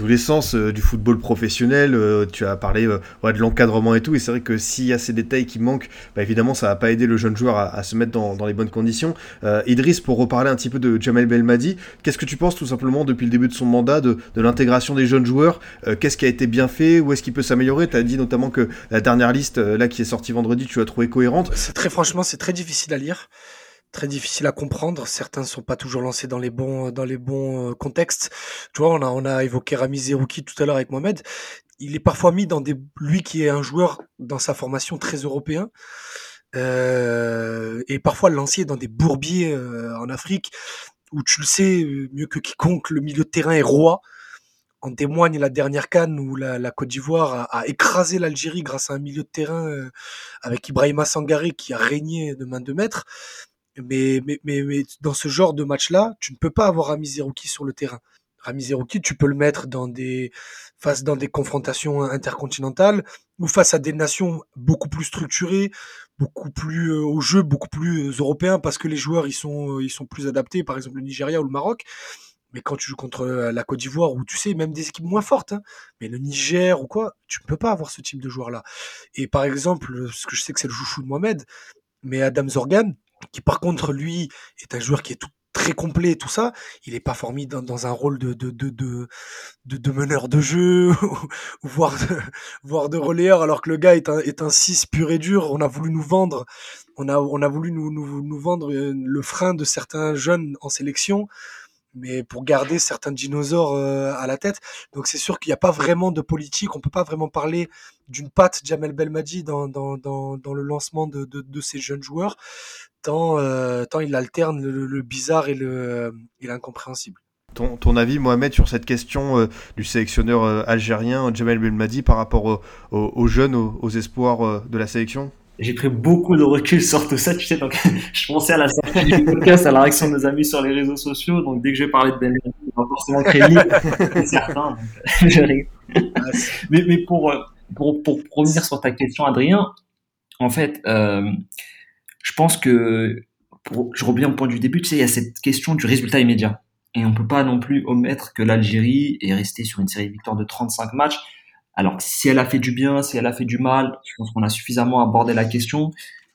tous les sens euh, du football professionnel. Euh, tu as parlé euh, de l'encadrement et tout. Et c'est vrai que s'il y a ces détails qui manquent, bah, évidemment, ça va pas aider le jeune joueur à, se mettre dans, les bonnes conditions. Idriss, pour reparler un petit peu de Jamel Belmadi, qu'est-ce que tu penses tout simplement depuis le début de son mandat de, l'intégration des jeunes joueurs Qu'est-ce qui a été bien fait Où est-ce qu'il peut s'améliorer? Tu as dit notamment que la dernière liste, là, qui est sortie vendredi, tu l'as trouvé cohérente. C'est très franchement, c'est très difficile à lire très difficile à comprendre. Certains ne sont pas toujours lancés dans les bons, dans les bons euh, contextes. Tu vois, on a, on a évoqué Rami Zerouki tout à l'heure avec Mohamed. Il est parfois mis dans des, lui qui est un joueur dans sa formation très européen, euh, et parfois lancé dans des bourbiers euh, en Afrique où tu le sais mieux que quiconque, le milieu de terrain est roi. En témoigne la dernière canne où la, la Côte d'Ivoire a, a, écrasé l'Algérie grâce à un milieu de terrain euh, avec Ibrahima Sangaré qui a régné de main de maître. Mais, mais, mais, mais, dans ce genre de match-là, tu ne peux pas avoir Rami Zerouki sur le terrain. Rami Zerouki, tu peux le mettre dans des, face dans des confrontations intercontinentales ou face à des nations beaucoup plus structurées, beaucoup plus euh, au jeu, beaucoup plus euh, européens parce que les joueurs ils sont, euh, ils sont plus adaptés, par exemple le Nigeria ou le Maroc. Mais quand tu joues contre la Côte d'Ivoire, ou tu sais, même des équipes moins fortes, hein, mais le Niger ou quoi, tu ne peux pas avoir ce type de joueur-là. Et par exemple, ce que je sais que c'est le chouchou de Mohamed, mais Adam Zorgan, qui par contre lui est un joueur qui est tout très complet tout ça, il est pas formé dans, un rôle de meneur de jeu, voire de, relayeur, alors que le gars est un, est un 6 pur et dur. On a voulu nous vendre, on a, voulu nous vendre euh, le frein de certains jeunes en sélection mais pour garder certains dinosaures euh, à la tête. Donc c'est sûr qu'il n'y a pas vraiment de politique, on peut pas vraiment parler d'une patte Jamel Belmadi dans, dans, dans, le lancement de, de, ces jeunes joueurs, tant, euh, tant il alterne le, bizarre et l'incompréhensible. Ton, ton, avis, Mohamed, sur cette question euh, du sélectionneur algérien Jamel Belmadi par rapport aux jeunes, aux espoirs de la sélection? J'ai pris beaucoup de recul sur tout ça, tu sais, donc je pensais à la sortie du podcast, à la réaction de nos amis sur les réseaux sociaux, donc dès que je vais parler de Ben on va forcément créer c'est certain, mais, mais pour, pour, pour, revenir sur ta question, Adrien, en fait, euh, je pense que, je reviens au point du début, tu sais, il y a cette question du résultat immédiat. Et on peut pas non plus omettre que l'Algérie est restée sur une série de victoires de 35 matchs, alors, si elle a fait du bien, si elle a fait du mal, je pense qu'on a suffisamment abordé la question.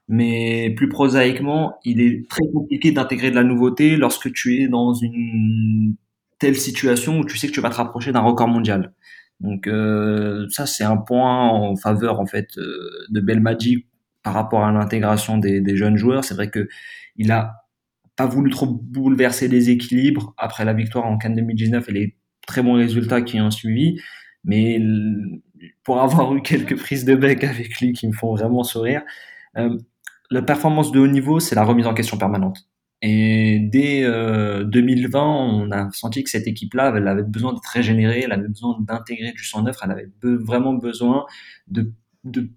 Mais plus prosaïquement, il est très compliqué d'intégrer de la nouveauté lorsque tu es dans une telle situation où tu sais que tu vas te rapprocher d'un record mondial. Donc euh, ça, c'est un point en faveur en fait euh, de Belmadi par rapport à l'intégration des, jeunes joueurs. C'est vrai que il a pas voulu trop bouleverser les équilibres après la victoire en Cannes 2019 et les très bons résultats qui ont suivi. Mais pour avoir eu quelques prises de bec avec lui qui me font vraiment sourire, euh, la performance de haut niveau, c'est la remise en question permanente. Et dès 2020, euh, on a senti que cette équipe-là, elle avait besoin d'être régénérée, elle avait besoin d'intégrer du sang neuf, elle avait vraiment besoin de,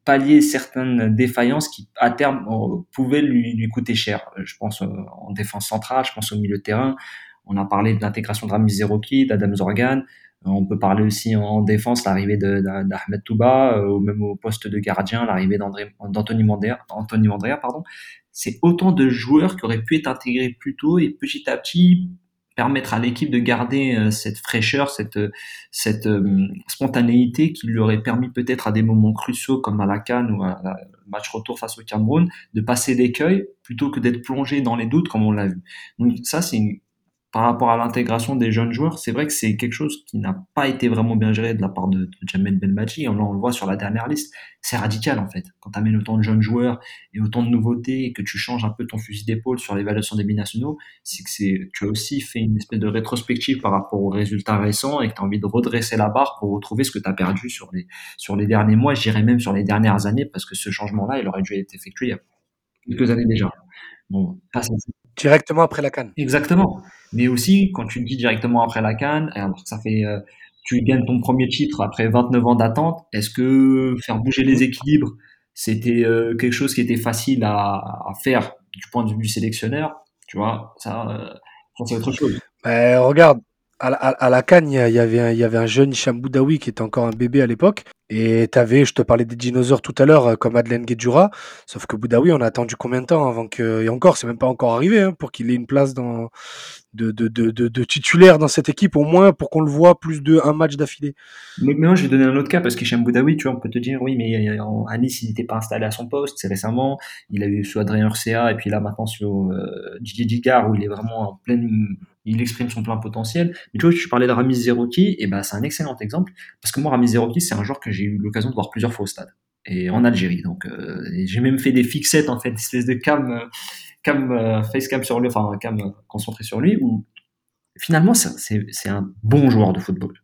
pallier certaines défaillances qui, à terme, euh, pouvaient lui, coûter cher. Je pense en défense centrale, je pense au milieu de terrain. On a parlé de l'intégration de Rami Zerouki, d'Adam Zorgan. On peut parler aussi en défense, l'arrivée d'Ahmed Touba, euh, ou même au poste de gardien, l'arrivée d'Anthony Mandrea, pardon. C'est autant de joueurs qui auraient pu être intégrés plus tôt et petit à petit permettre à l'équipe de garder euh, cette fraîcheur, cette, cette euh, spontanéité qui lui aurait permis peut-être à des moments cruciaux comme à la Cannes ou à, match retour face au Cameroun de passer l'écueil plutôt que d'être plongé dans les doutes comme on l'a vu. Donc ça c'est une par rapport à l'intégration des jeunes joueurs, c'est vrai que c'est quelque chose qui n'a pas été vraiment bien géré de la part de, de Jamel Belmadi. On, on le voit sur la dernière liste. C'est radical, en fait. Quand tu amènes autant de jeunes joueurs et autant de nouveautés et que tu changes un peu ton fusil d'épaule sur l'évaluation des binationaux, c'est que c'est, tu as aussi fait une espèce de rétrospective par rapport aux résultats récents et que tu as envie de redresser la barre pour retrouver ce que tu as perdu sur les, sur les derniers mois, je dirais même sur les dernières années, parce que ce changement-là, il aurait dû être effectué il y a quelques années déjà. Bon, pas Directement après la canne. Exactement. Mais aussi, quand tu le dis directement après la canne, alors ça fait, euh, tu gagnes ton premier titre après 29 ans d'attente, est-ce que faire bouger les équilibres, c'était euh, quelque chose qui était facile à, à, faire du point de vue du sélectionneur? Tu vois, ça, euh, c'est autre chose. Ben, regarde, à, à, à la canne, il y, avait un, il y avait un jeune Hicham Boudaoui qui était encore un bébé à l'époque. Et t'avais, je te parlais des dinosaures tout à l'heure, comme Adelaine Guedjura. Sauf que Boudaoui, on a attendu combien de temps avant que, et encore, c'est même pas encore arrivé, hein, pour qu'il ait une place de, de, de, de, titulaire dans cette équipe, au moins pour qu'on le voit plus de un match d'affilée. Mais, mais, moi, je vais donner un autre cas parce qu'Hicham Boudaoui, tu vois, on peut te dire, oui, mais à Nice, il n'était pas installé à son poste, c'est récemment. Il a eu sous Adrien Urcea et puis là, maintenant, sur euh, Didier Digard, où il est vraiment en pleine il exprime son plein potentiel. Mais tu vois, tu parlais de Ramiz Zerouki, et ben c'est un excellent exemple parce que moi Ramiz Zerouki, c'est un joueur que j'ai eu l'occasion de voir plusieurs fois au stade et en Algérie. Donc euh, j'ai même fait des fixettes en fait, une espèce de cam euh, cam euh, face cam sur lui, enfin cam concentré sur lui où finalement c'est c'est un bon joueur de football.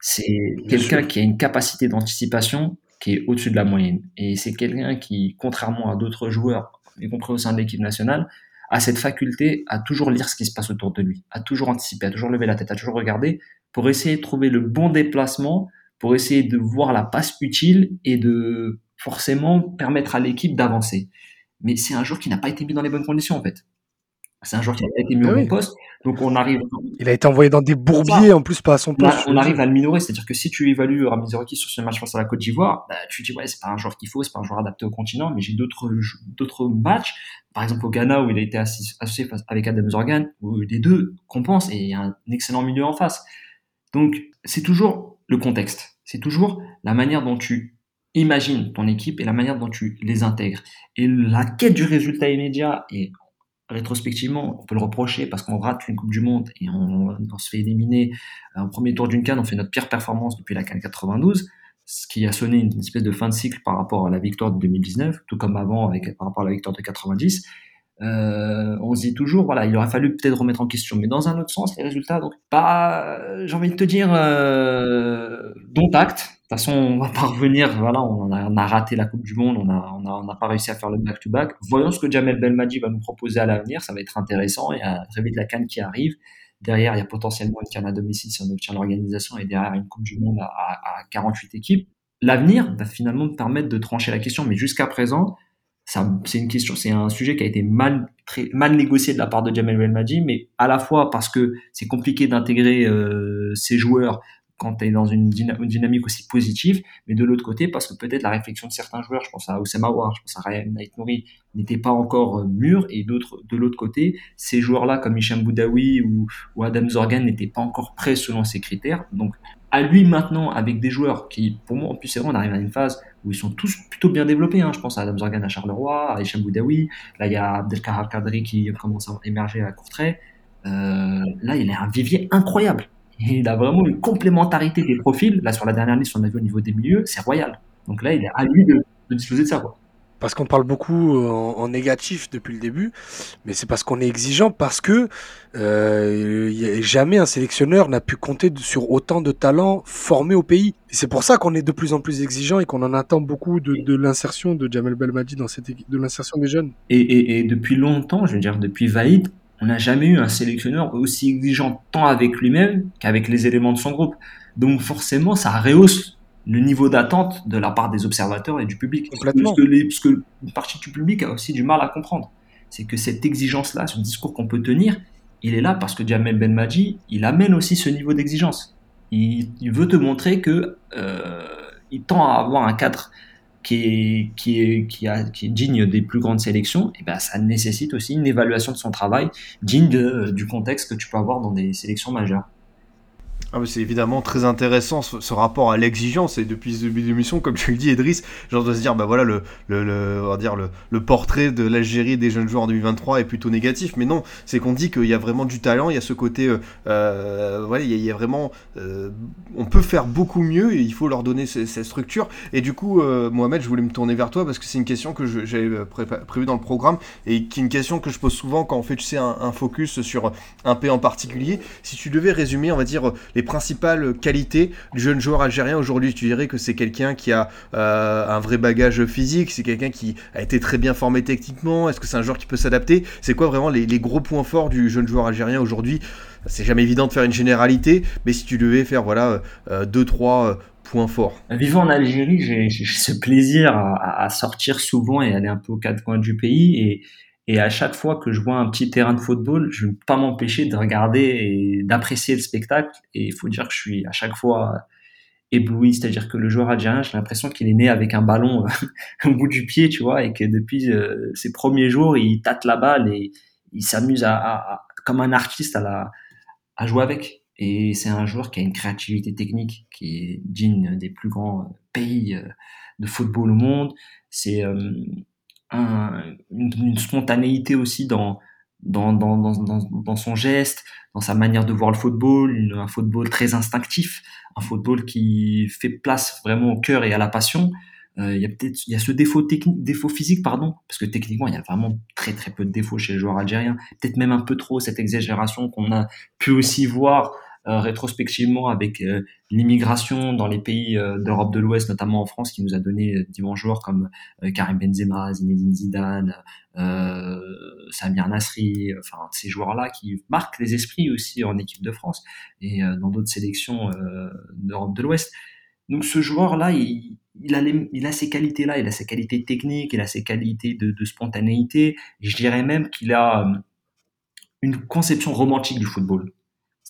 C'est quelqu'un qui a une capacité d'anticipation qui est au-dessus de la moyenne et c'est quelqu'un qui contrairement à d'autres joueurs y compris au sein de l'équipe nationale, a cette faculté à toujours lire ce qui se passe autour de lui, à toujours anticiper, à toujours lever la tête, à toujours regarder pour essayer de trouver le bon déplacement, pour essayer de voir la passe utile et de forcément permettre à l'équipe d'avancer. Mais c'est un joueur qui n'a pas été mis dans les bonnes conditions en fait. C'est un joueur qui a été mis ah au bon poste. Donc on arrive. Il a été envoyé dans des bourbiers en plus pas à son poste. on arrive à le minorer, c'est-à-dire que si tu évalues Ramizoraki sur ce match face à la Côte d'Ivoire, bah, tu dis ouais c'est pas un joueur qu'il faut, c'est pas un joueur adapté au continent, mais j'ai d'autres d'autres matchs, par exemple au Ghana où il a été associé avec Adam Zorgan, où les deux compensent et il y a un excellent milieu en face. Donc c'est toujours le contexte, c'est toujours la manière dont tu imagines ton équipe et la manière dont tu les intègres. Et la quête du résultat immédiat et rétrospectivement, on peut le reprocher parce qu'on rate une Coupe du Monde et on, se fait éliminer en premier tour d'une canne, on fait notre pire performance depuis la canne 92, ce qui a sonné une espèce de fin de cycle par rapport à la victoire de 2019, tout comme avant avec par rapport à la victoire de 90. Euh, on se dit toujours, voilà, il aurait fallu peut-être remettre en question, mais dans un autre sens, les résultats, donc pas, j'ai envie de te dire, euh, dont acte. De toute façon, on va pas revenir, voilà, on a, raté la Coupe du Monde, on a, on a, on a pas réussi à faire le back-to-back. Voyons ce que Jamel Belmadi va nous proposer à l'avenir, ça va être intéressant. Il y a très vite la canne qui arrive. Derrière, il y a potentiellement une canne à domicile si on obtient l'organisation et derrière une Coupe du Monde à, à, à 48 équipes. L'avenir va finalement te permettre de trancher la question, mais jusqu'à présent, c'est une question, c'est un sujet qui a été mal, très, mal négocié de la part de Jamel Belmadi, mais à la fois parce que c'est compliqué d'intégrer euh, ces joueurs quand tu es dans une, dynamique aussi positive, mais de l'autre côté, parce que peut-être la réflexion de certains joueurs, je pense à Oussama War, je pense à Ryan Knight Nouri, n'était pas encore euh, mûr, et d'autres, de l'autre côté, ces joueurs-là, comme Hicham Boudaoui ou, ou Adam Zorgan, n'étaient pas encore prêts selon ces critères. Donc, à lui maintenant, avec des joueurs qui, pour moi, en plus, c'est vrai, on arrive à une phase où ils sont tous plutôt bien développés. Hein. Je pense à Adam Zorgan à Charleroi, à Hicham Boudaoui. Là, il y a Abdelkahar Kadri qui commence à émerger à Courtrai. Euh, là, il a un vivier incroyable. il a vraiment une complémentarité des profils. Là, sur la dernière liste, on a vu au niveau des milieux, c'est royal. Donc là, il est à lui de, disposer de ça. Parce qu'on parle beaucoup euh, en, négatif depuis le début, mais c'est parce qu'on est exigeant, parce que euh, jamais un sélectionneur n'a pu compter sur autant de talents formés au pays. Et c'est pour ça qu'on est de plus en plus exigeant et qu'on en attend beaucoup de, l'insertion de Jamel Belmadi dans cette de l'insertion des jeunes. Et, et, et, depuis longtemps, je veux dire depuis Vaïd, on n'a jamais eu un sélectionneur aussi exigeant tant avec lui-même qu'avec les éléments de son groupe. Donc forcément, ça rehausse le niveau d'attente de la part des observateurs et du public. Parce que, les, parce que une partie du public a aussi du mal à comprendre. C'est que cette exigence-là, ce discours qu'on peut tenir, il est là parce que Jamel Benmadji, il amène aussi ce niveau d'exigence. Il, il, veut te montrer que euh, il tend à avoir un cadre qui est, qui est, qui a, qui est digne des plus grandes sélections, et ben ça nécessite aussi une évaluation de son travail digne de, du contexte que tu peux avoir dans des sélections majeures. Ah, c'est évidemment très intéressant ce, rapport à l'exigence et depuis ce début de l'émission, comme tu le dis, Edris, genre de se dire bah voilà le, le, on va dire le, le portrait de l'Algérie des jeunes joueurs en 2023 est plutôt négatif, mais non, c'est qu'on dit qu'il y a vraiment du talent, il y a ce côté, euh, euh voilà, il y, a, vraiment, euh, on peut faire beaucoup mieux et il faut leur donner cette structure. Et du coup, Mohamed, je voulais me tourner vers toi parce que c'est une question que j'avais prévu dans le programme et qui est une question que je pose souvent quand on fait, tu sais, un, un focus sur un pays en particulier. Si tu devais résumer, on va dire les principales qualités du jeune joueur algérien. Aujourd'hui Tu dirais que c'est quelqu'un qui a euh, un vrai bagage physique, c'est quelqu'un qui a été très bien formé techniquement, est-ce que c'est un joueur qui peut s'adapter? C'est quoi vraiment les, gros points forts du jeune joueur algérien aujourd'hui? C'est jamais évident de faire une généralité, mais si tu devais faire voilà euh, deux trois euh, points forts. Vivant en Algérie, j'ai ce plaisir à, à, sortir souvent et aller un peu aux quatre coins du pays. Et et à chaque fois que je vois un petit terrain de football, je ne peux pas m'empêcher de regarder et d'apprécier le spectacle. Et il faut dire que je suis à chaque fois ébloui, c'est-à-dire que le joueur algérien, j'ai l'impression qu'il est né avec un ballon au bout du pied, tu vois, et que depuis euh, ses premiers jours, il tâte la balle et il s'amuse à, comme un artiste à, jouer avec. Et c'est un joueur qui a une créativité technique qui est digne des plus grands pays euh, de football au monde. C'est euh, une, spontanéité aussi dans dans, dans, dans, dans, son geste, dans sa manière de voir le football, un football très instinctif, un football qui fait place vraiment au cœur et à la passion. Euh, il y a peut-être il y a ce défaut technique, défaut physique pardon, parce que techniquement il y a vraiment très très peu de défauts chez les joueurs algériens, peut-être même un peu trop cette exagération qu'on a pu aussi voir rétrospectivement avec euh, l'immigration dans les pays euh, d'Europe de l'Ouest, notamment en France, qui nous a donné d'immenses joueurs comme Karim Benzema, Zinedine Zidane, Samir Nasri, enfin ces joueurs-là qui marquent les esprits aussi en équipe de France et dans d'autres sélections d'Europe de l'Ouest. Donc ce joueur-là, il, a il a ces qualités-là, il a ses qualités techniques, il a ses qualités de spontanéité. je dirais même qu'il a une conception romantique du football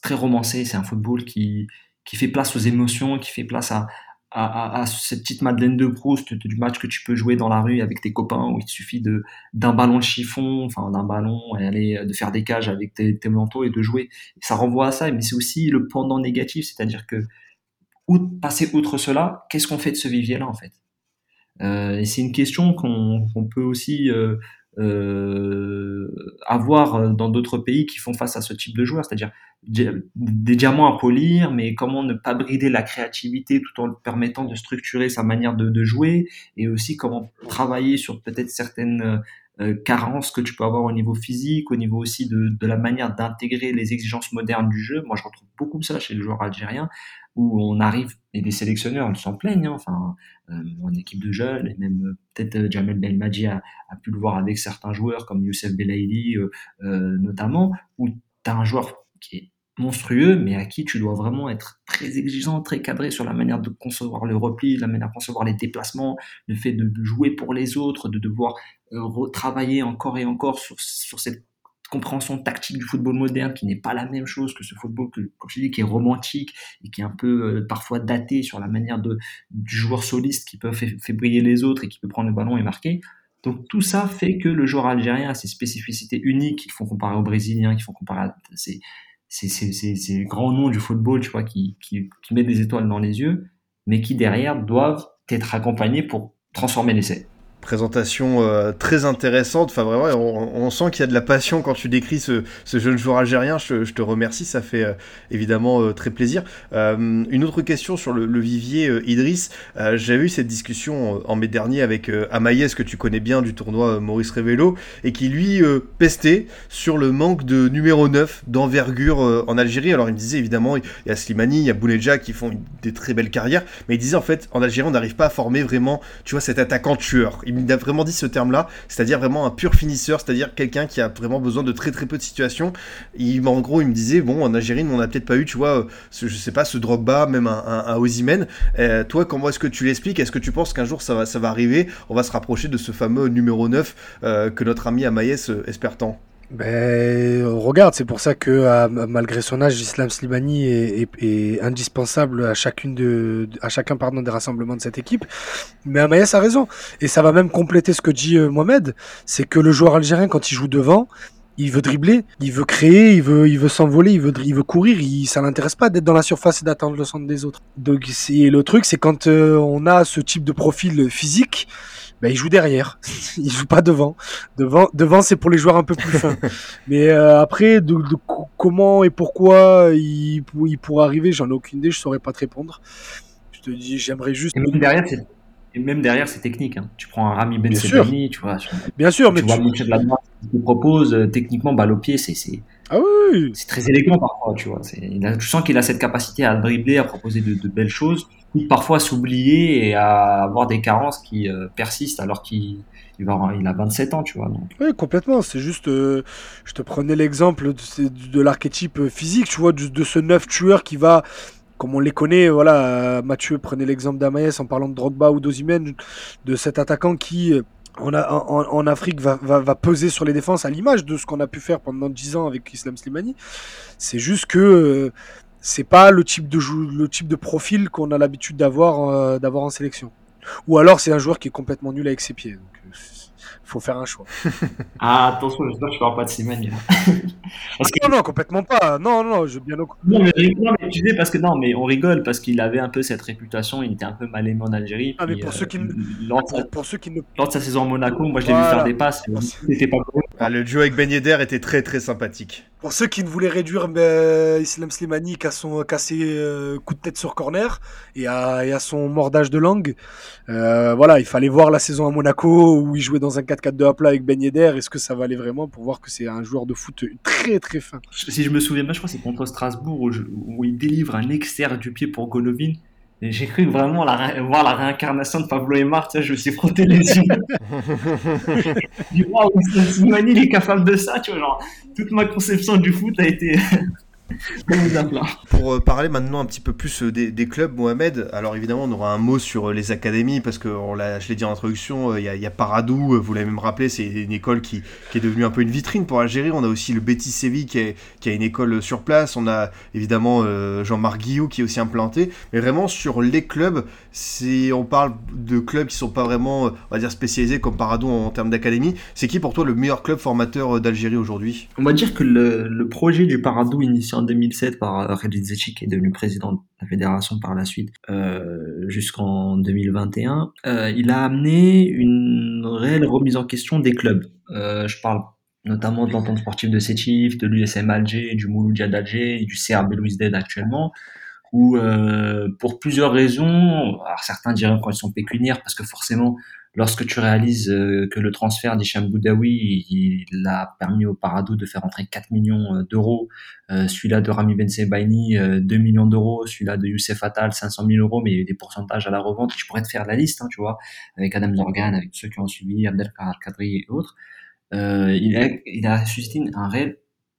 très romancé. C'est un football qui, qui fait place aux émotions, qui fait place à, à, cette petite Madeleine de Proust du match que tu peux jouer dans la rue avec tes copains où il suffit de d'un ballon de chiffon, enfin d'un ballon et aller de faire des cages avec tes, manteaux et de jouer. ça renvoie à ça, mais c'est aussi le pendant négatif, c'est-à-dire que passer outre cela, qu'est-ce qu'on fait de ce vivier-là en fait? Euh, Et c'est une question qu'on peut aussi euh, euh, avoir dans d'autres pays qui font face à ce type de joueurs, c'est-à-dire des diamants à polir, mais comment ne pas brider la créativité tout en permettant de structurer sa manière de, jouer, et aussi comment travailler sur peut-être certaines euh, carences que tu peux avoir au niveau physique, au niveau aussi de, de la manière d'intégrer les exigences modernes du jeu. Moi, je retrouve beaucoup ça chez les joueurs algériens, où on arrive, et les sélectionneurs s'en plaignent, hein, enfin, euh, en équipe de jeunes, et même euh, peut-être euh, Jamel Belmadi a, a, pu le voir avec certains joueurs comme Youssef Belaïli notamment, où tu as un joueur qui est monstrueux, mais à qui tu dois vraiment être très exigeant, très cadré sur la manière de concevoir le repli, la manière de concevoir les déplacements, le fait de, jouer pour les autres, de devoir euh, travailler encore et encore sur, sur cette compréhension tactique du football moderne qui n'est pas la même chose que ce football que, comme je dis, qui est romantique et qui est un peu euh, parfois daté sur la manière de, du joueur soliste qui peut faire, briller les autres et qui peut prendre le ballon et marquer. Donc tout ça fait que le joueur algérien a ses spécificités uniques qui font comparer aux Brésiliens, qui font comparer à ces, grands noms du football, tu vois, qui, qui, qui des étoiles dans les yeux, mais qui derrière doivent être accompagnés pour transformer l'essai présentation euh, très intéressante. Enfin, vraiment, on, sent qu'il y a de la passion quand tu décris ce, jeune joueur algérien. Je, te remercie, ça fait euh, évidemment euh, très plaisir. une autre question sur le, vivier Idriss. J'ai eu cette discussion en mai dernier avec Amaïs, que tu connais bien du tournoi Maurice Révélo, et qui lui pestait sur le manque de numéro 9 d'envergure en Algérie. Alors, il me disait évidemment, il y a Slimani, il y a Bounedja qui font des très belles carrières, mais il disait en fait, en Algérie, on n'arrive pas à former vraiment, tu vois, cet attaquant tueur a vraiment dit ce terme-là, c'est-à-dire vraiment un pur finisseur, c'est-à-dire quelqu'un qui a vraiment besoin de très très peu de situations. Il, en gros, il me disait, bon, en Algérie, on n'a peut-être pas eu, tu vois, ce, je sais pas, ce Drogba, même un, un, euh, toi, comment est-ce que tu l'expliques? Est-ce que tu penses qu'un jour ça va, ça va arriver? On va se rapprocher de ce fameux numéro 9 euh, que notre ami Amaïs euh, espère tant ben, regarde, c'est pour ça que malgré son âge, Islam Slimani est, est, indispensable à chacune de, à chacun pardon des rassemblements de cette équipe. Mais Amaïs a raison, et ça va même compléter ce que dit Mohamed, c'est que le joueur algérien quand il joue devant, Il veut dribbler, il veut créer, il veut, il veut s'envoler, il veut, il veut courir. Il, ça l'intéresse pas d'être dans la surface et d'attendre le centre des autres. Donc c'est le truc, c'est quand euh, on a ce type de profil physique, ben, il joue derrière, il joue pas devant. Devant, devant c'est pour les joueurs un peu plus fins. Mais euh, après, de, de comment et pourquoi il, il pourrait arriver, j'en ai aucune idée, je saurais pas te répondre. Je te dis, j'aimerais juste. Et même derrière, c'est et même derrière, c'est technique. Hein. Tu prends un Rami Ben tu vois. Bien sûr, tu mais vois tu... de la droite, il te propose euh, techniquement balle au pied, c'est c'est ah oui, c'est très élégant parfois, tu vois. Il a, tu sens qu'il a cette capacité à dribbler, à proposer de, de belles choses, ou parfois à s'oublier et à avoir des carences qui euh, persistent alors qu'il il il a 27 ans, tu vois. Donc, Oui, complètement. C'est juste, euh, je te prenais l'exemple de, l'archétype euh, physique, tu vois, de, de ce neuf tueur qui va, comme on les connaît, voilà. Mathieu prenait l'exemple d'Amaïs en parlant de Drogba ou d'Osimhen, de cet attaquant qui, en, a- en, en Afrique, va, va, va peser sur les défenses à l'image de ce qu'on a pu faire pendant 10 ans avec Islam Slimani. C'est juste que euh, c'est pas le type de jou- le type de profil qu'on a l'habitude d'avoir euh, d'avoir en sélection. Ou alors c'est un joueur qui est complètement nul avec ses pieds. Euh, faut faire un choix. Ah, attention, j'espère que je parle pas de Slimani. parce que, Non, non, complètement pas. Non, non, je bien au non, mais, non, mais tu sais, parce que non, mais on rigole parce qu'il avait un peu cette réputation, il était un peu mal aimé en Algérie. Ah, mais puis, pour ceux qui ne- lors, de sa, Pour, pour ceux qui ne. lors de sa saison à Monaco, moi je l'ai vu faire des passes, c'était pas cool. Ah, le duo avec Ben Yedder était très très sympathique. Pour ceux qui ne voulaient réduire ben, Islam Slimani qu'à son qu'à ses euh, coups de tête sur corner et à, et à son mordage de langue, euh, voilà, il fallait voir la saison à Monaco où il jouait dans un 4-4 de plat avec Ben Yedder. Est-ce que ça valait vraiment pour voir que c'est un joueur de foot très très fin? Si je me souviens bien, je crois que c'est contre Strasbourg où, je- où il délivre un externe du pied pour Golovin. Et j'ai cru vraiment la, voir la réincarnation de Pablo Aymar, tu sais, je me suis frotté les yeux. Je dis, waouh, il est capable de ça, tu vois, genre, toute ma conception du foot a été à. Pour euh, parler maintenant un petit peu plus euh, des, clubs, Mohamed, alors évidemment on aura un mot sur euh, les académies parce que on je l'ai dit en introduction, il y, a- il y a Paradou, vous l'avez même rappelé, c'est une école qui, est devenue un peu une vitrine pour Algérie. On a aussi le Betis Séville qui, a une école sur place. On a évidemment Jean-Marc Guillou qui est aussi implanté. Mais vraiment sur les clubs, c'est on parle de clubs qui sont pas vraiment, euh, on va dire spécialisés comme Paradou en, termes d'académie. C'est qui pour toi le meilleur club formateur euh, d'Algérie aujourd'hui? On va dire que le, projet du Paradou initié en 2007 par euh, Khalid Zetchi, qui est devenu président de la fédération par la suite, jusqu'en 2021, euh, il a amené une réelle remise en question des clubs. Je parle notamment de l'entente sportive de Sétif, de l'USM Alger, du Mouloudia d'Alger du CRB Louis Dead actuellement, où euh, pour plusieurs raisons, alors certains diraient qu'elles sont pécuniaires, parce que forcément, lorsque tu réalises euh, que le transfert d'Hicham Boudaoui, il, a permis au Paradou de faire entrer 4 millions euh, d'euros, euh, celui-là de Rami Ben Sebaini, euh, 2 millions d'euros, celui-là de Youssef Attal, 500 000 euros, mais il y a eu des pourcentages à la revente, je pourrais te faire la liste, hein, tu vois, avec Adam Zorgan, avec ceux qui ont suivi, Abdelkar Kadri et autres. Euh, il, a, il a suscité un réel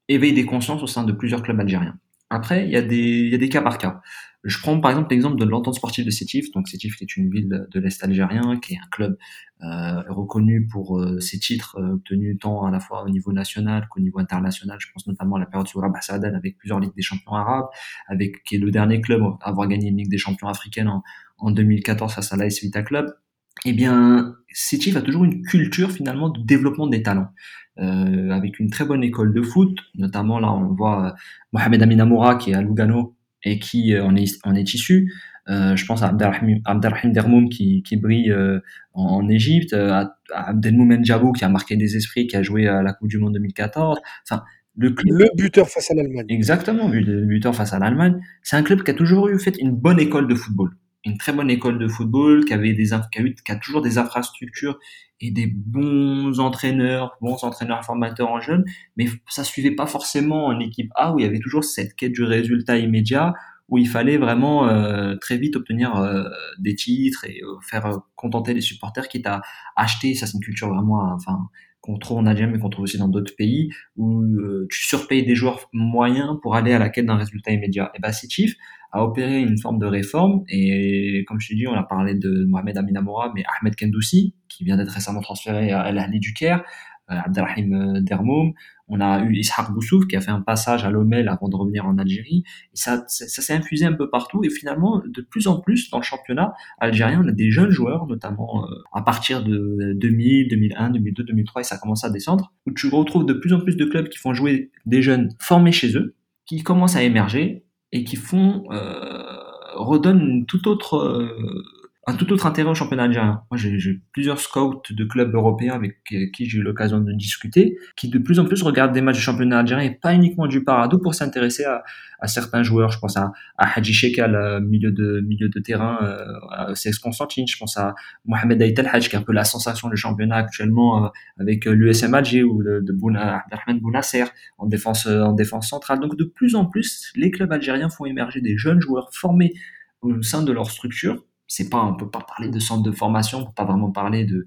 éveil des consciences au sein de plusieurs clubs algériens. Après, il y a des, cas par cas. Je prends par exemple l'exemple de l'entente sportive de Sétif. Donc Sétif est une ville de l'Est algérien, qui est un club euh, reconnu pour euh, ses titres euh, obtenus tant à la fois au niveau national qu'au niveau international. Je pense notamment à la période sur Rabah avec plusieurs ligues des champions arabes, avec qui est le dernier club à avoir gagné une ligue des champions africaine en, en 2014 face à l'AS Vita Club. Eh bien, Sétif a toujours une culture finalement de développement des talents. Euh, avec une très bonne école de foot, notamment là on voit euh, Mohamed Amin Amoura qui est à Lugano et qui euh, en, est, en est issu. Euh, je pense à Abdelrahim, Abdelrahim Dermoum qui, qui brille euh, en, en Égypte, euh, à, à Abdelmoumen Djabou qui a marqué des esprits, qui a joué à la Coupe du Monde 2014. Enfin, le club, Le buteur face à l'Allemagne. Exactement, le buteur face à l'Allemagne. C'est un club qui a toujours eu fait une bonne école de football, une très bonne école de football, qui avait des qui a, eu, qui a toujours des infrastructures et des bons entraîneurs, bons entraîneurs formateurs en jeunes, mais ça suivait pas forcément en équipe A où il y avait toujours cette quête du résultat immédiat où il fallait vraiment euh, très vite obtenir euh, des titres et euh, faire euh, contenter les supporters quitte à acheter ça c'est une culture vraiment euh, enfin qu'on trouve en Algérie mais qu'on trouve aussi dans d'autres pays où tu surpayes des joueurs moyens pour aller à la quête d'un résultat immédiat. Et ben Sétif a opéré une forme de réforme et comme je t'ai dit, on a parlé de Mohamed Amin Amoura, mais Ahmed Kendoussi qui vient d'être récemment transféré à Al Ahly du Caire, euh, Abdelrahim euh, Dermoum, On a eu Ishaq Boussouf qui a fait un passage à l'Omel avant de revenir en Algérie. Et ça, ça, s'est infusé un peu partout. Et finalement, de plus en plus, dans le championnat algérien, on a des jeunes joueurs, notamment euh, à partir de 2000, 2001, 2002, 2003, et ça commence à descendre, où tu retrouves de plus en plus de clubs qui font jouer des jeunes formés chez eux, qui commencent à émerger et qui font euh, redonnent une toute autre euh, un tout autre intérêt au championnat algérien. Moi, j'ai plusieurs scouts de clubs européens avec qui j'ai eu l'occasion de discuter, qui de plus en plus regardent des matchs du championnat algérien et pas uniquement du Parado pour s'intéresser à, à, certains joueurs. Je pense à, à Hadji Shekal, milieu de milieu de terrain, euh, CS Constantine. Je pense à Mohamed Aït Hajj, qui est un peu la sensation du championnat actuellement euh, avec euh, l'USM Alger ou le, de Bouna, Bounasser en défense en défense centrale. Donc de plus en plus, les clubs algériens font émerger des jeunes joueurs formés au sein de leur structure c'est pas, on peut pas parler de centre de formation, on peut pas vraiment parler de,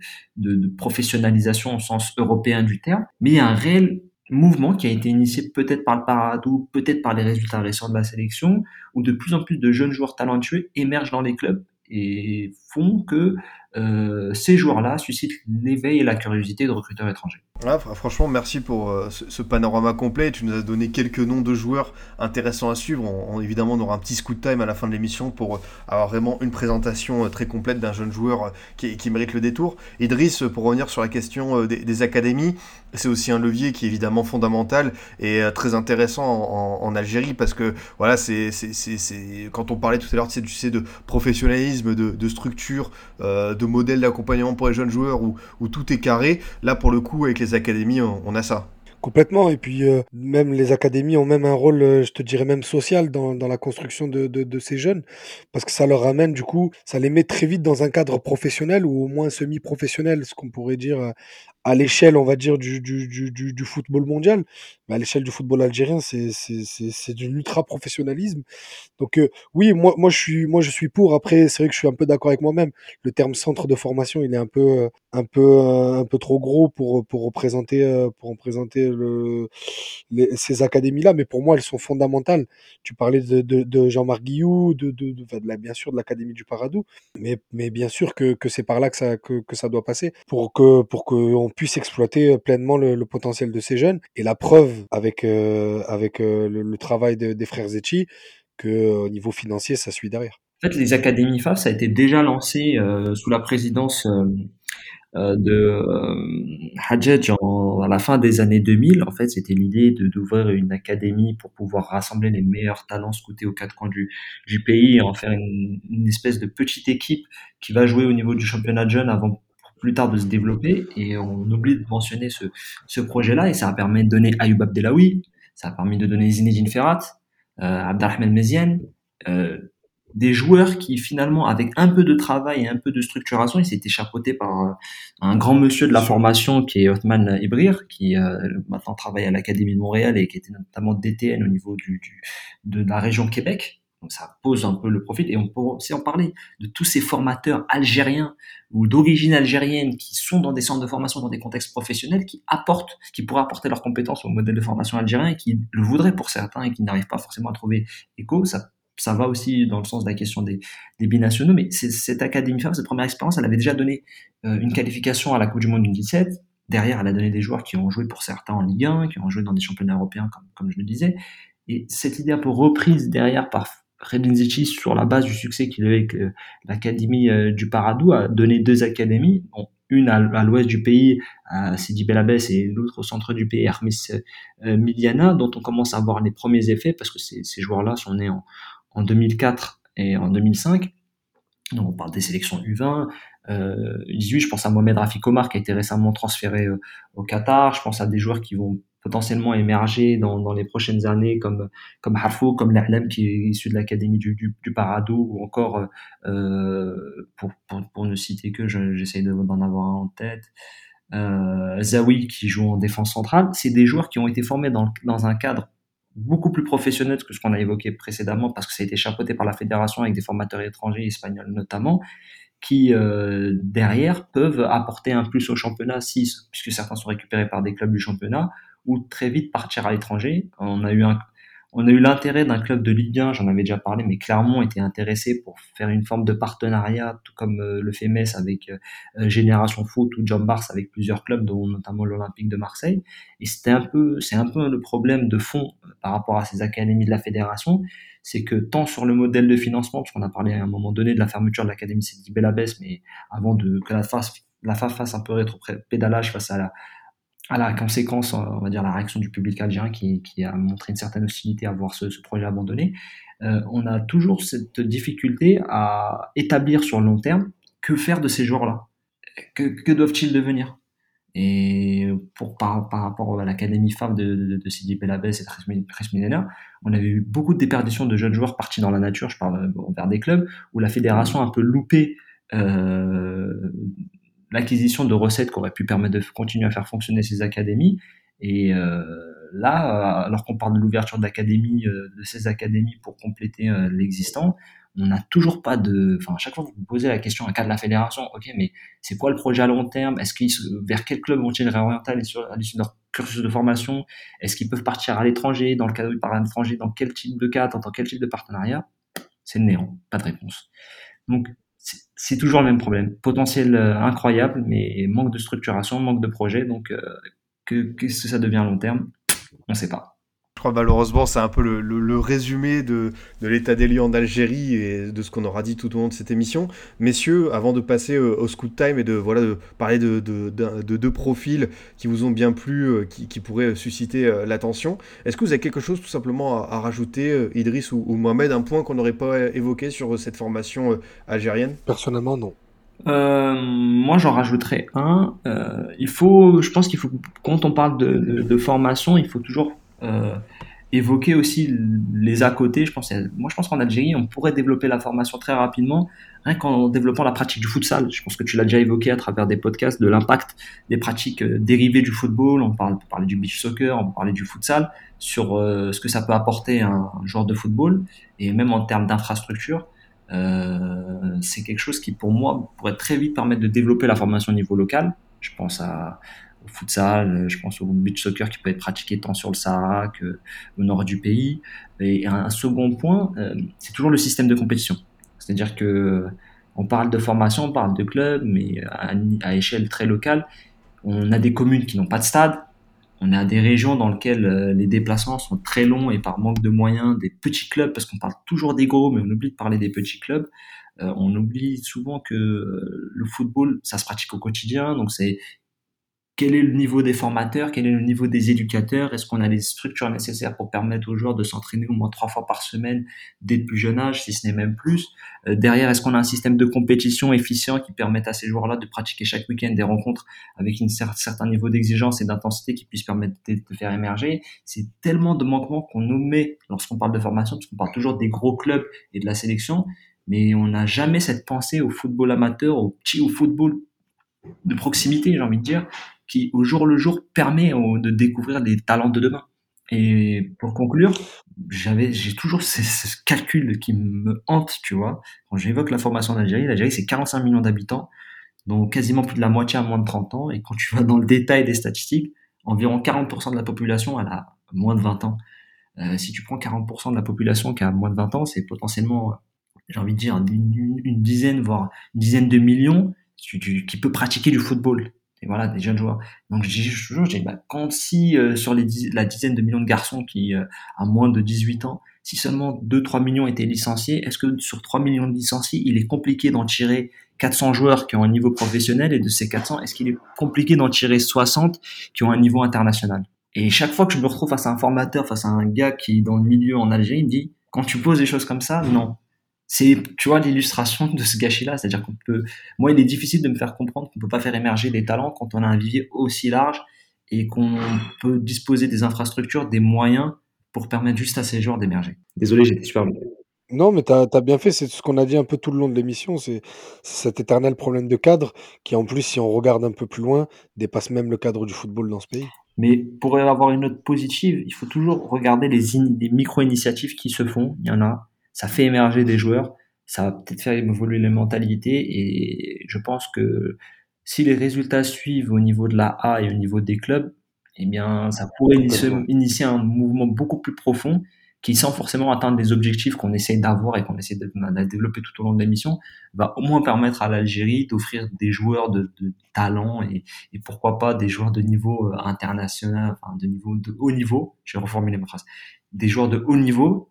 professionnalisation au sens européen du terme, mais il y a un réel mouvement qui a été initié peut-être par le Paradou, peut-être par les résultats récents de la sélection, où de plus en plus de jeunes joueurs talentueux émergent dans les clubs et font que euh, ces joueurs-là suscitent l'éveil et la curiosité de recruteurs étrangers. Ah, franchement, merci pour euh, ce, panorama complet. Tu nous as donné quelques noms de joueurs intéressants à suivre. On, évidemment, on aura un petit scoot time à la fin de l'émission pour avoir vraiment une présentation euh, très complète d'un jeune joueur qui, mérite le détour. Idriss, pour revenir sur la question des, académies, c'est aussi un levier qui est évidemment fondamental et très intéressant en, Algérie parce que voilà, c'est quand on parlait tout à l'heure, de professionnalisme, de, de structure, de modèle d'accompagnement pour les jeunes joueurs où, où, tout est carré. Là, pour le coup, avec les académies, on, a ça. Complètement. Et puis, euh, même les académies ont même un rôle, euh, je te dirais même social dans, la construction de, ces jeunes. Parce que ça leur ramène, du coup, ça les met très vite dans un cadre professionnel ou au moins semi-professionnel, ce qu'on pourrait dire euh, à l'échelle, on va dire, du, du, du, du football mondial. Mais à l'échelle du football algérien, c'est, de l'ultra-professionnalisme. Donc euh, oui, moi, moi, je suis, moi je suis pour. Après, c'est vrai que je suis un peu d'accord avec moi-même. Le terme centre de formation, il est un peu, euh, un peu, euh, un peu trop gros pour, pour représenter, pour représenter le, les, ces académies-là. Mais pour moi, elles sont fondamentales. Tu parlais de, de, Jean-Marc Guillou, de, de, de, bien sûr de l'académie du Paradou. Mais, mais bien sûr que, que c'est par là que ça, que, que ça doit passer pour que, pour qu'on puisse exploiter euh, pleinement le, potentiel de ces jeunes. Et la preuve avec, euh, avec euh, le, travail des frères Zetchi, que au niveau financier, ça suit derrière. En fait, les académies FAF, ça a été déjà lancé sous la présidence de Hadjadj à la fin des années 2000. En fait, c'était l'idée d'ouvrir une académie pour pouvoir rassembler les meilleurs talents scoutés aux quatre coins du, du pays et en faire une, une espèce de petite équipe qui va jouer au niveau du championnat de jeunes avant plus tard de se développer et on oublie de mentionner ce, ce projet-là et ça a permis de donner Ayoub Abdelawi, ça a permis de donner Zinedine Ferrat, euh, Abdelrahman Meziane, euh, des joueurs qui finalement avec un peu de travail et un peu de structuration, ils s'étaient chapeautés par euh, un grand monsieur de la formation qui est Othman Ibrir, qui euh, maintenant travaille à l'Académie de Montréal et qui était notamment DTN au niveau de la région Québec. Donc ça pose un peu le profil et on peut aussi en parler de tous ces formateurs algériens ou d'origine algérienne qui sont dans des centres de formation, dans des contextes professionnels, qui apportent, qui pourraient apporter leurs compétences au modèle de formation algérien et qui le voudraient pour certains et qui n'arrivent pas forcément à trouver écho. Ça, ça va aussi dans le sens de la question des, des binationaux, mais cette académie cette première expérience, elle avait déjà donné euh, une qualification à la Coupe du Monde du 17. Derrière, elle a donné des joueurs qui ont joué pour certains en Ligue 1, qui ont joué dans des championnats européens, comme, comme je le disais. Et cette idée un peu reprise derrière par Zichi, sur la base du succès qu'il avait avec euh, l'Académie euh, du Paradou, a donné deux académies, une à, l'ouest du pays, à Sidi Belabès, et l'autre au centre du pays, Hermes euh, Miliana, dont on commence à voir les premiers effets, parce que ces, joueurs-là sont nés en, en 2004 et en 2005. Donc on parle des sélections U20, euh, 18, je pense à Mohamed Rafik Omar qui a été récemment transféré au Qatar, je pense à des joueurs qui vont potentiellement émerger dans, les prochaines années comme comme Harfou, comme L'Ahlem qui est issu de l'académie du, du, Paradou ou encore euh, pour, pour, pour, ne citer que j'essaye d'en avoir un en tête euh, Zawi qui joue en défense centrale. C'est des joueurs qui ont été formés dans, dans un cadre beaucoup plus professionnel que ce qu'on a évoqué précédemment parce que ça a été chapeauté par la fédération avec des formateurs étrangers espagnols notamment qui euh, derrière peuvent apporter un plus au championnat si, puisque certains sont récupérés par des clubs du championnat ou très vite partir à l'étranger. On a eu un, On a eu l'intérêt d'un club de Ligue 1, j'en avais déjà parlé, mais Clermont était intéressé pour faire une forme de partenariat, tout comme euh, le fait Metz avec euh, Génération Foot ou John Bars avec plusieurs clubs, dont notamment l'Olympique de Marseille. Et c'était un peu, c'est un peu le problème de fond par rapport à ces académies de la fédération, c'est que tant sur le modèle de financement, parce qu'on a parlé à un moment donné de la fermeture de l'académie Sidi Belabès, mais avant de que la phase la phase fasse un peu rétro-pédalage face à la, à la conséquence, on va dire, la réaction du public algérien qui, a montré une certaine hostilité à voir ce, projet abandonné, euh, on a toujours cette difficulté à établir sur le long terme que faire de ces joueurs-là. Que, doivent-ils devenir? Et pour, par, rapport à l'académie FAV de, de, de Sidi Belabès et Chris on avait eu beaucoup de déperditions de jeunes joueurs partis dans la nature, je parle vers des clubs, où la fédération a un peu loupé euh, l'acquisition de recettes qui auraient pu permettre de continuer à faire fonctionner ces académies. Et euh, là, alors qu'on parle de l'ouverture d'académies, euh, de ces académies pour compléter euh, l'existant, on n'a toujours pas de. Enfin, à chaque fois que vous posez la question, un cas de la fédération, ok, mais c'est quoi le projet à long terme? Est-ce qu'ils vers quel club vont-ils réorienter à l'issue de leur cursus de formation? Est-ce qu'ils peuvent partir à l'étranger Dans le partent à l'étranger, dans quel type de cadre, dans quel type de partenariat? C'est néant, pas de réponse. Donc, c'est toujours le même problème. Potentiel euh, incroyable, mais manque de structuration, manque de projet. Donc, euh, qu'est-ce que ça devient à long terme On ne sait pas. Je crois malheureusement c'est un peu le, le, le résumé de, de l'état des lieux en Algérie et de ce qu'on aura dit tout au long de cette émission. Messieurs, avant de passer au, au scoot time et de, voilà, de parler de, de, de, deux profils qui vous ont bien plu, euh, qui, qui pourraient susciter euh, l'attention, est-ce que vous avez quelque chose tout simplement à, à rajouter, euh, Idriss ou, ou, Mohamed, un point qu'on n'aurait pas évoqué sur cette formation algérienne? Personnellement, non. Euh, moi, j'en rajouterais un. Euh, il faut, je pense qu'il faut, quand on parle de, de, de formation, il faut toujours euh, évoquer aussi les à côté. Je pense, moi, je pense qu'en Algérie, on pourrait développer la formation très rapidement, rien qu'en développant la pratique du futsal. Je pense que tu l'as déjà évoqué à travers des podcasts de l'impact des pratiques euh, dérivées du football. On parle, on parler du beach soccer, on parler du futsal, sur euh, ce que ça peut apporter un, un joueur de football, et même en termes d'infrastructure. Euh, c'est quelque chose qui, pour moi, pourrait très vite permettre de développer la formation au niveau local. Je pense à, au futsal, euh, je pense au beach soccer qui peut être pratiqué tant sur le Sahara qu'au nord du pays. Et un second point, euh, c'est toujours le système de compétition. C'est-à-dire que on parle de formation, on parle de club, mais à, échelle très locale, on a des communes qui n'ont pas de stade, on a des régions dans lesquelles euh, les déplacements sont très longs et par manque de moyens, des petits clubs, parce qu'on parle toujours des gros, mais on oublie de parler des petits clubs. Euh, on oublie souvent que le football, ça se pratique au quotidien, donc c'est quel est le niveau des formateurs, quel est le niveau des éducateurs, est-ce qu'on a les structures nécessaires pour permettre aux joueurs de s'entraîner au moins trois fois par semaine dès le plus jeune âge, si ce n'est même plus? Euh, derrière, est-ce qu'on a un système de compétition efficient qui permette à ces joueurs-là de pratiquer chaque week-end des rencontres avec un certain niveau d'exigence et d'intensité qui puisse permettre de, faire émerger? C'est tellement de manquements qu'on omet lorsqu'on parle de formation, parce qu'on parle toujours des gros clubs et de la sélection, mais on n'a jamais cette pensée au football amateur, au petit au football de proximité, j'ai envie de dire, qui au jour le jour permet de découvrir les talents de demain. Et pour conclure, j'avais, j'ai toujours ce, ce, calcul qui me hante, tu vois. Quand j'évoque la formation en Algérie, l'Algérie c'est 45 millions d'habitants, dont quasiment plus de la moitié à moins de 30 ans. Et quand tu vas dans le détail des statistiques, environ 40% de la population elle a moins de 20 ans. Euh, si tu prends 40% de la population qui a moins de 20 ans, c'est potentiellement, j'ai envie de dire, une, dizaine, voire une dizaine de millions qui, qui peut pratiquer du football voilà des jeunes joueurs. Donc j'ai toujours j'ai bah, quand si euh, sur la dizaine de millions de garçons qui euh, a moins de 18 ans, si seulement 2 3 millions étaient licenciés, est-ce que sur 3 millions de licenciés, il est compliqué d'en tirer 400 joueurs qui ont un niveau professionnel et de ces 400, est-ce qu'il est compliqué d'en tirer 60 qui ont un niveau international? Et chaque fois que je me retrouve face à un formateur, face à un gars qui est dans le milieu en Algérie, il me dit quand tu poses des choses comme ça, non, c'est tu vois l'illustration de ce gâchis-là, c'est-à-dire qu'on peut, moi il est difficile de me faire comprendre qu'on peut pas faire émerger des talents quand on a un vivier aussi large et qu'on peut disposer des infrastructures, des moyens pour permettre juste à ces joueurs d'émerger. Désolé, j'étais super long. Non, mais tu as, as, bien fait, c'est ce qu'on a dit un peu tout le long de l'émission, c'est cet éternel problème de cadre qui, en plus, si on regarde un peu plus loin, dépasse même le cadre du football dans ce pays. Mais pour avoir une note positive, il faut toujours regarder les, les micro-initiatives qui se font, il y en a, ça fait émerger des joueurs, ça va peut-être faire évoluer les mentalités et je pense que si les résultats suivent au niveau de la A et au niveau des clubs, eh bien, ça pourrait initier, initier un mouvement beaucoup plus profond qui sans forcément atteindre des objectifs qu'on essaie d'avoir et qu'on essaie de, de, développer tout au long de l'émission, va au moins permettre à l'Algérie d'offrir des joueurs de, de talent et, et, pourquoi pas des joueurs de niveau euh, international, enfin de niveau de haut niveau. Je vais reformuler ma phrase. Des joueurs de haut niveau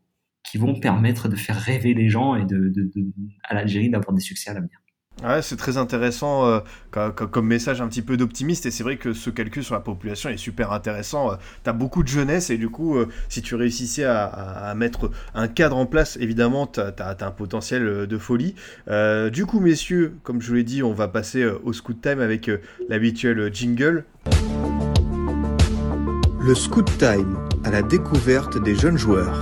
qui vont permettre de faire rêver les gens et de, de, de à l'Algérie d'avoir des succès à l'avenir. Ouais, c'est très intéressant euh, comme, message un petit peu d'optimiste et c'est vrai que ce calcul sur la population est super intéressant. Euh, tu as beaucoup de jeunesse et du coup, euh, si tu réussissais à, à, à, mettre un cadre en place, évidemment, tu as, as, un potentiel de folie. Euh, du coup, messieurs, comme je vous l'ai dit, on va passer au Scoot Time avec l'habituel jingle. Le Scoot Time à la découverte des jeunes joueurs.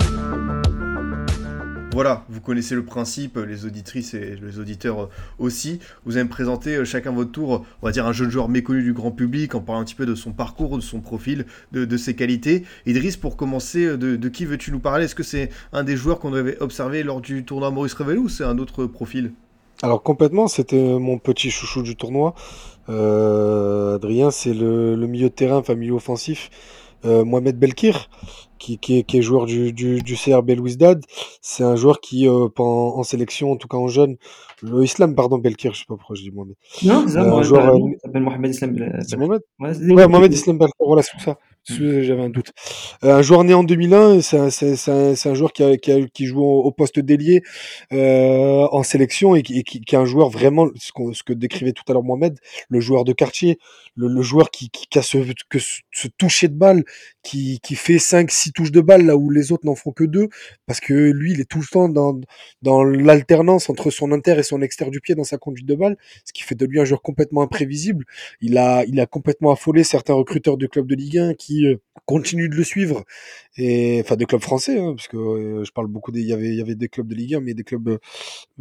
Voilà, vous connaissez le principe, les auditrices et les auditeurs aussi. Vous allez me présenter chacun votre tour, on va dire un jeune joueur méconnu du grand public, en parlant un petit peu de son parcours, de son profil, de, ses qualités. Idriss, pour commencer, de, qui veux-tu nous parler? Est-ce que c'est un des joueurs qu'on avait observé lors du tournoi Maurice Revelou ou c'est un autre profil? Alors complètement, c'était mon petit chouchou du tournoi. Euh, Adrien, c'est le, milieu de terrain, enfin milieu offensif. Euh, Mohamed Belkir, qui, qui, est, qui, est, joueur du, du, du CRB Louisdad. C'est un joueur qui, euh, en, en, sélection, en tout cas en jeune, le Islam, pardon, Belkir, je sais pas pourquoi je dis Mohamed. Non, c'est ça, Euh, un joueur, joueur, euh, il s'appelle Mohamed Islam. C'est Mohamed Ouais, Mohamed Islam Belkir, voilà, c'est pour ça. Excusez, J'avais un doute. Euh, un joueur né en 2001, c'est un, un, un joueur qui, a, qui, a- qui joue au, poste d'ailier euh, en sélection et qui, et qui, est un joueur vraiment, ce, ce que décrivait tout à l'heure Mohamed, le joueur de quartier, le, le joueur qui, a ce, que ce, ce toucher de balle, qui fait 5-6 touches de balle là où les autres n'en font que deux, parce que lui, il est tout le temps dans, dans l'alternance entre son inter et son extérieur du pied dans sa conduite de balle, ce qui fait de lui un joueur complètement imprévisible. Il a, il a complètement affolé certains recruteurs de clubs de Ligue 1 qui euh, continuent de le suivre, et enfin de clubs français, hein, parce que euh, je parle beaucoup des, il y avait, il y avait des clubs de Ligue 1, mais des clubs,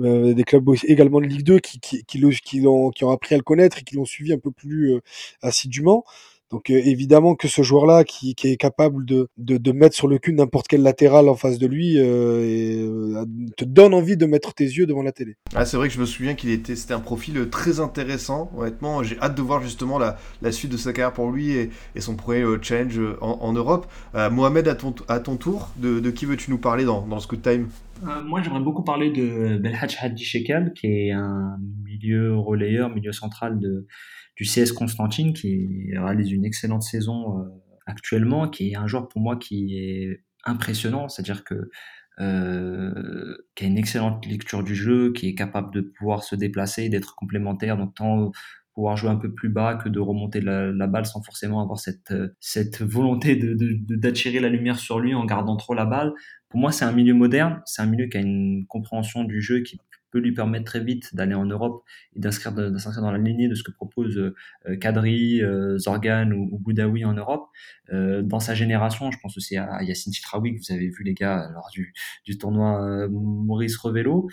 euh, des clubs également de Ligue 2 qui, qui, qui, qui, l'ont, qui ont appris à le connaître et qui l'ont suivi un peu plus assidûment. Donc euh, évidemment que ce joueur-là qui, qui est capable de, de, de mettre sur le cul n'importe quel latéral en face de lui euh, et, euh, te donne envie de mettre tes yeux devant la télé. Ah, c'est vrai que je me souviens qu'il était, c'était un profil très intéressant. Honnêtement, j'ai hâte de voir justement la, la suite de sa carrière pour lui et, et son premier euh, challenge en, en Europe. Euh, Mohamed, à ton, à ton tour, de, de qui veux-tu nous parler dans, dans le Scoot Time? Euh, moi, j'aimerais beaucoup parler de Belhadj Hadji Shekal, qui est un milieu relayeur, milieu central de, du CS Constantine, qui réalise une excellente saison euh, actuellement, qui est un joueur pour moi qui est impressionnant, c'est-à-dire que euh, qui a une excellente lecture du jeu, qui est capable de pouvoir se déplacer, d'être complémentaire, donc tant pouvoir jouer un peu plus bas que de remonter la, balle sans forcément avoir cette, euh, cette volonté de, de, d'attirer la lumière sur lui en gardant trop la balle. Pour moi, c'est un milieu moderne, c'est un milieu qui a une compréhension du jeu qui peut lui permettre très vite d'aller en Europe et d'inscrire, dans la lignée de ce que propose euh, Kadri, euh, Zorgan ou, ou Boudaoui en Europe. Euh, dans sa génération, je pense aussi à Yacine Chitraoui que vous avez vu les gars lors du, du tournoi euh, Maurice Revello.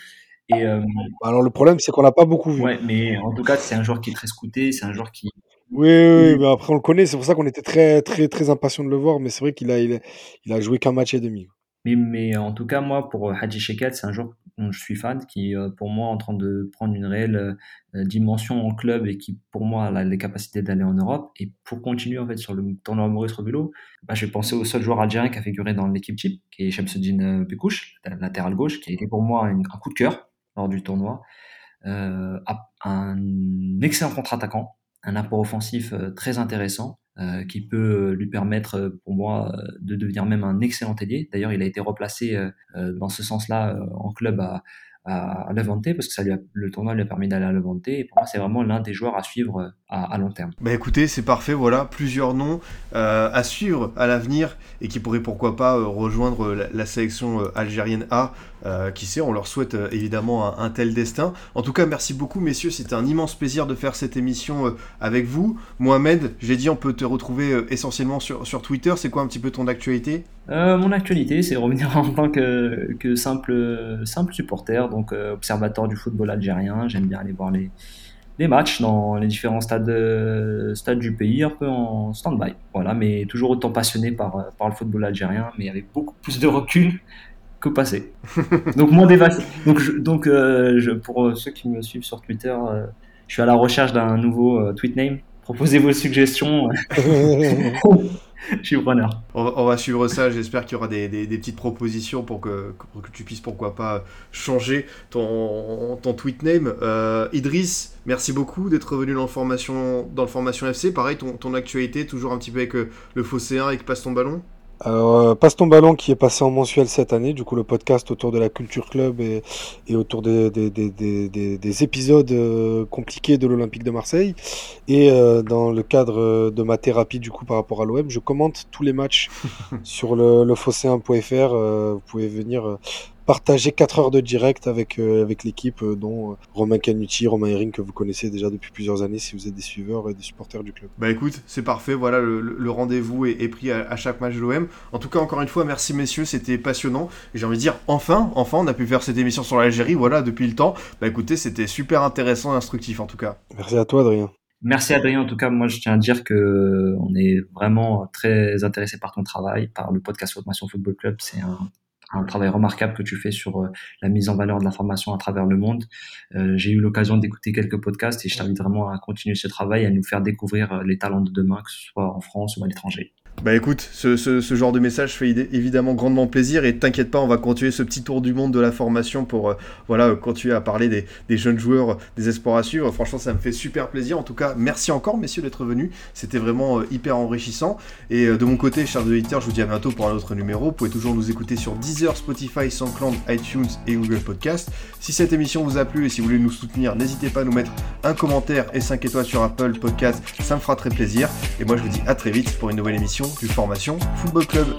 Et euh, Alors le problème c'est qu'on l'a pas beaucoup vu. ouais, mais en tout cas, c'est un joueur qui est très scouté, c'est un joueur qui, Oui, oui, oui, mais après on le connaît, c'est pour ça qu'on était très très très impatient de le voir, mais c'est vrai qu'il a il a, il a joué qu'un match et demi. Mais, mais en tout cas, moi, pour euh, Hadji Shekel, c'est un joueur dont je suis fan, qui, euh, pour moi, est en train de prendre une réelle euh, dimension en club et qui, pour moi, a les capacités d'aller en Europe. Et pour continuer, en fait, sur le tournoi Maurice Revello, bah, je vais penser au seul joueur algérien qui a figuré dans l'équipe type, qui est Shamsuddin euh, Bekouche, latéral gauche, qui a été pour moi un coup de cœur lors du tournoi. Euh, un excellent contre-attaquant, un apport offensif euh, très intéressant euh, qui peut lui permettre, euh, pour moi, euh, de devenir même un excellent ailier. D'ailleurs, il a été replacé euh, euh, dans ce sens-là euh, en club à, à, à parce que ça lui a, le tournoi lui a permis d'aller à. Et pour moi, c'est vraiment l'un des joueurs à suivre euh, à, long terme. Bah écoutez, c'est parfait, voilà, plusieurs noms euh, à suivre à l'avenir et qui pourraient pourquoi pas euh, rejoindre la, sélection algérienne A. Qui sait, on leur souhaite évidemment un, un, tel destin. En tout cas, merci beaucoup messieurs, c'était un immense plaisir de faire cette émission avec vous. Mohamed, j'ai dit on peut te retrouver essentiellement sur, sur Twitter, c'est quoi un petit peu ton actualité? Euh, mon actualité, c'est revenir en tant que, que simple, simple supporter, donc euh, observateur du football algérien. J'aime bien aller voir les, les matchs dans les différents stades, euh, stades du pays, un peu en stand-by. Voilà, mais toujours autant passionné par, par le football algérien, mais avec beaucoup plus de recul que passé. donc moins dévasté. Donc, je, donc je, pour ceux qui me suivent sur Twitter, je suis à la recherche d'un nouveau tweet name. Proposez vos suggestions. Je suis preneur. On, va suivre ça. J'espère qu'il y aura des, petites propositions pour que, tu puisses, pourquoi pas, changer ton, ton tweet name. Euh, Idriss, merci beaucoup d'être revenu dans le, formation, FC. Pareil, ton, ton actualité, toujours un petit peu avec euh, le Fosséen et que passe ton ballon euh, Passe ton ballon qui est passé en mensuel cette année, du coup le podcast autour de la culture club et, et autour des, des, des, des épisodes euh, compliqués de l'Olympique de Marseille. Et euh, dans le cadre de ma thérapie du coup par rapport à l'OM, je commente tous les matchs sur le, le euh, vous pouvez venir partager 4 heures de direct avec, euh, avec l'équipe, euh, dont euh, Romain Canuti, Romain Herring, que vous connaissez déjà depuis plusieurs années si vous êtes des suiveurs et des supporters du club. Bah écoute, c'est parfait, voilà, le, rendez-vous est, pris à, chaque match de l'OM. En tout cas, encore une fois, merci messieurs, c'était passionnant. J'ai envie de dire, enfin, enfin, on a pu faire cette émission sur l'Algérie, voilà, depuis le temps. Bah écoutez, c'était super intéressant et instructif en tout cas. Merci à toi, Adrien. Merci Adrien. En tout cas, moi, je tiens à dire que on est vraiment très intéressé par ton travail, par le podcast Formation Football Club. C'est un, un travail remarquable que tu fais sur euh, la mise en valeur de l'information à travers le monde. Euh, j'ai eu l'occasion d'écouter quelques podcasts et je t'invite vraiment à continuer ce travail, à nous faire découvrir euh, les talents de demain, que ce soit en France ou à l'étranger. Bah écoute, ce, ce, genre de message fait évidemment grandement plaisir et t'inquiète pas, on va continuer ce petit tour du monde de la formation pour euh, voilà continuer à parler des, des, jeunes joueurs, des espoirs à suivre. Franchement, ça me fait super plaisir. En tout cas, merci encore messieurs d'être venus. C'était vraiment euh, hyper enrichissant. Et euh, de mon côté, chers auditeurs, je vous dis à bientôt pour un autre numéro. Vous pouvez toujours nous écouter sur Deezer, Spotify, SoundCloud, iTunes et Google Podcast. Si cette émission vous a plu et si vous voulez nous soutenir, n'hésitez pas à nous mettre un commentaire et 5 étoiles sur Apple Podcast. Ça me fera très plaisir. Et moi, je vous dis à très vite pour une nouvelle émission du Formation Football Club.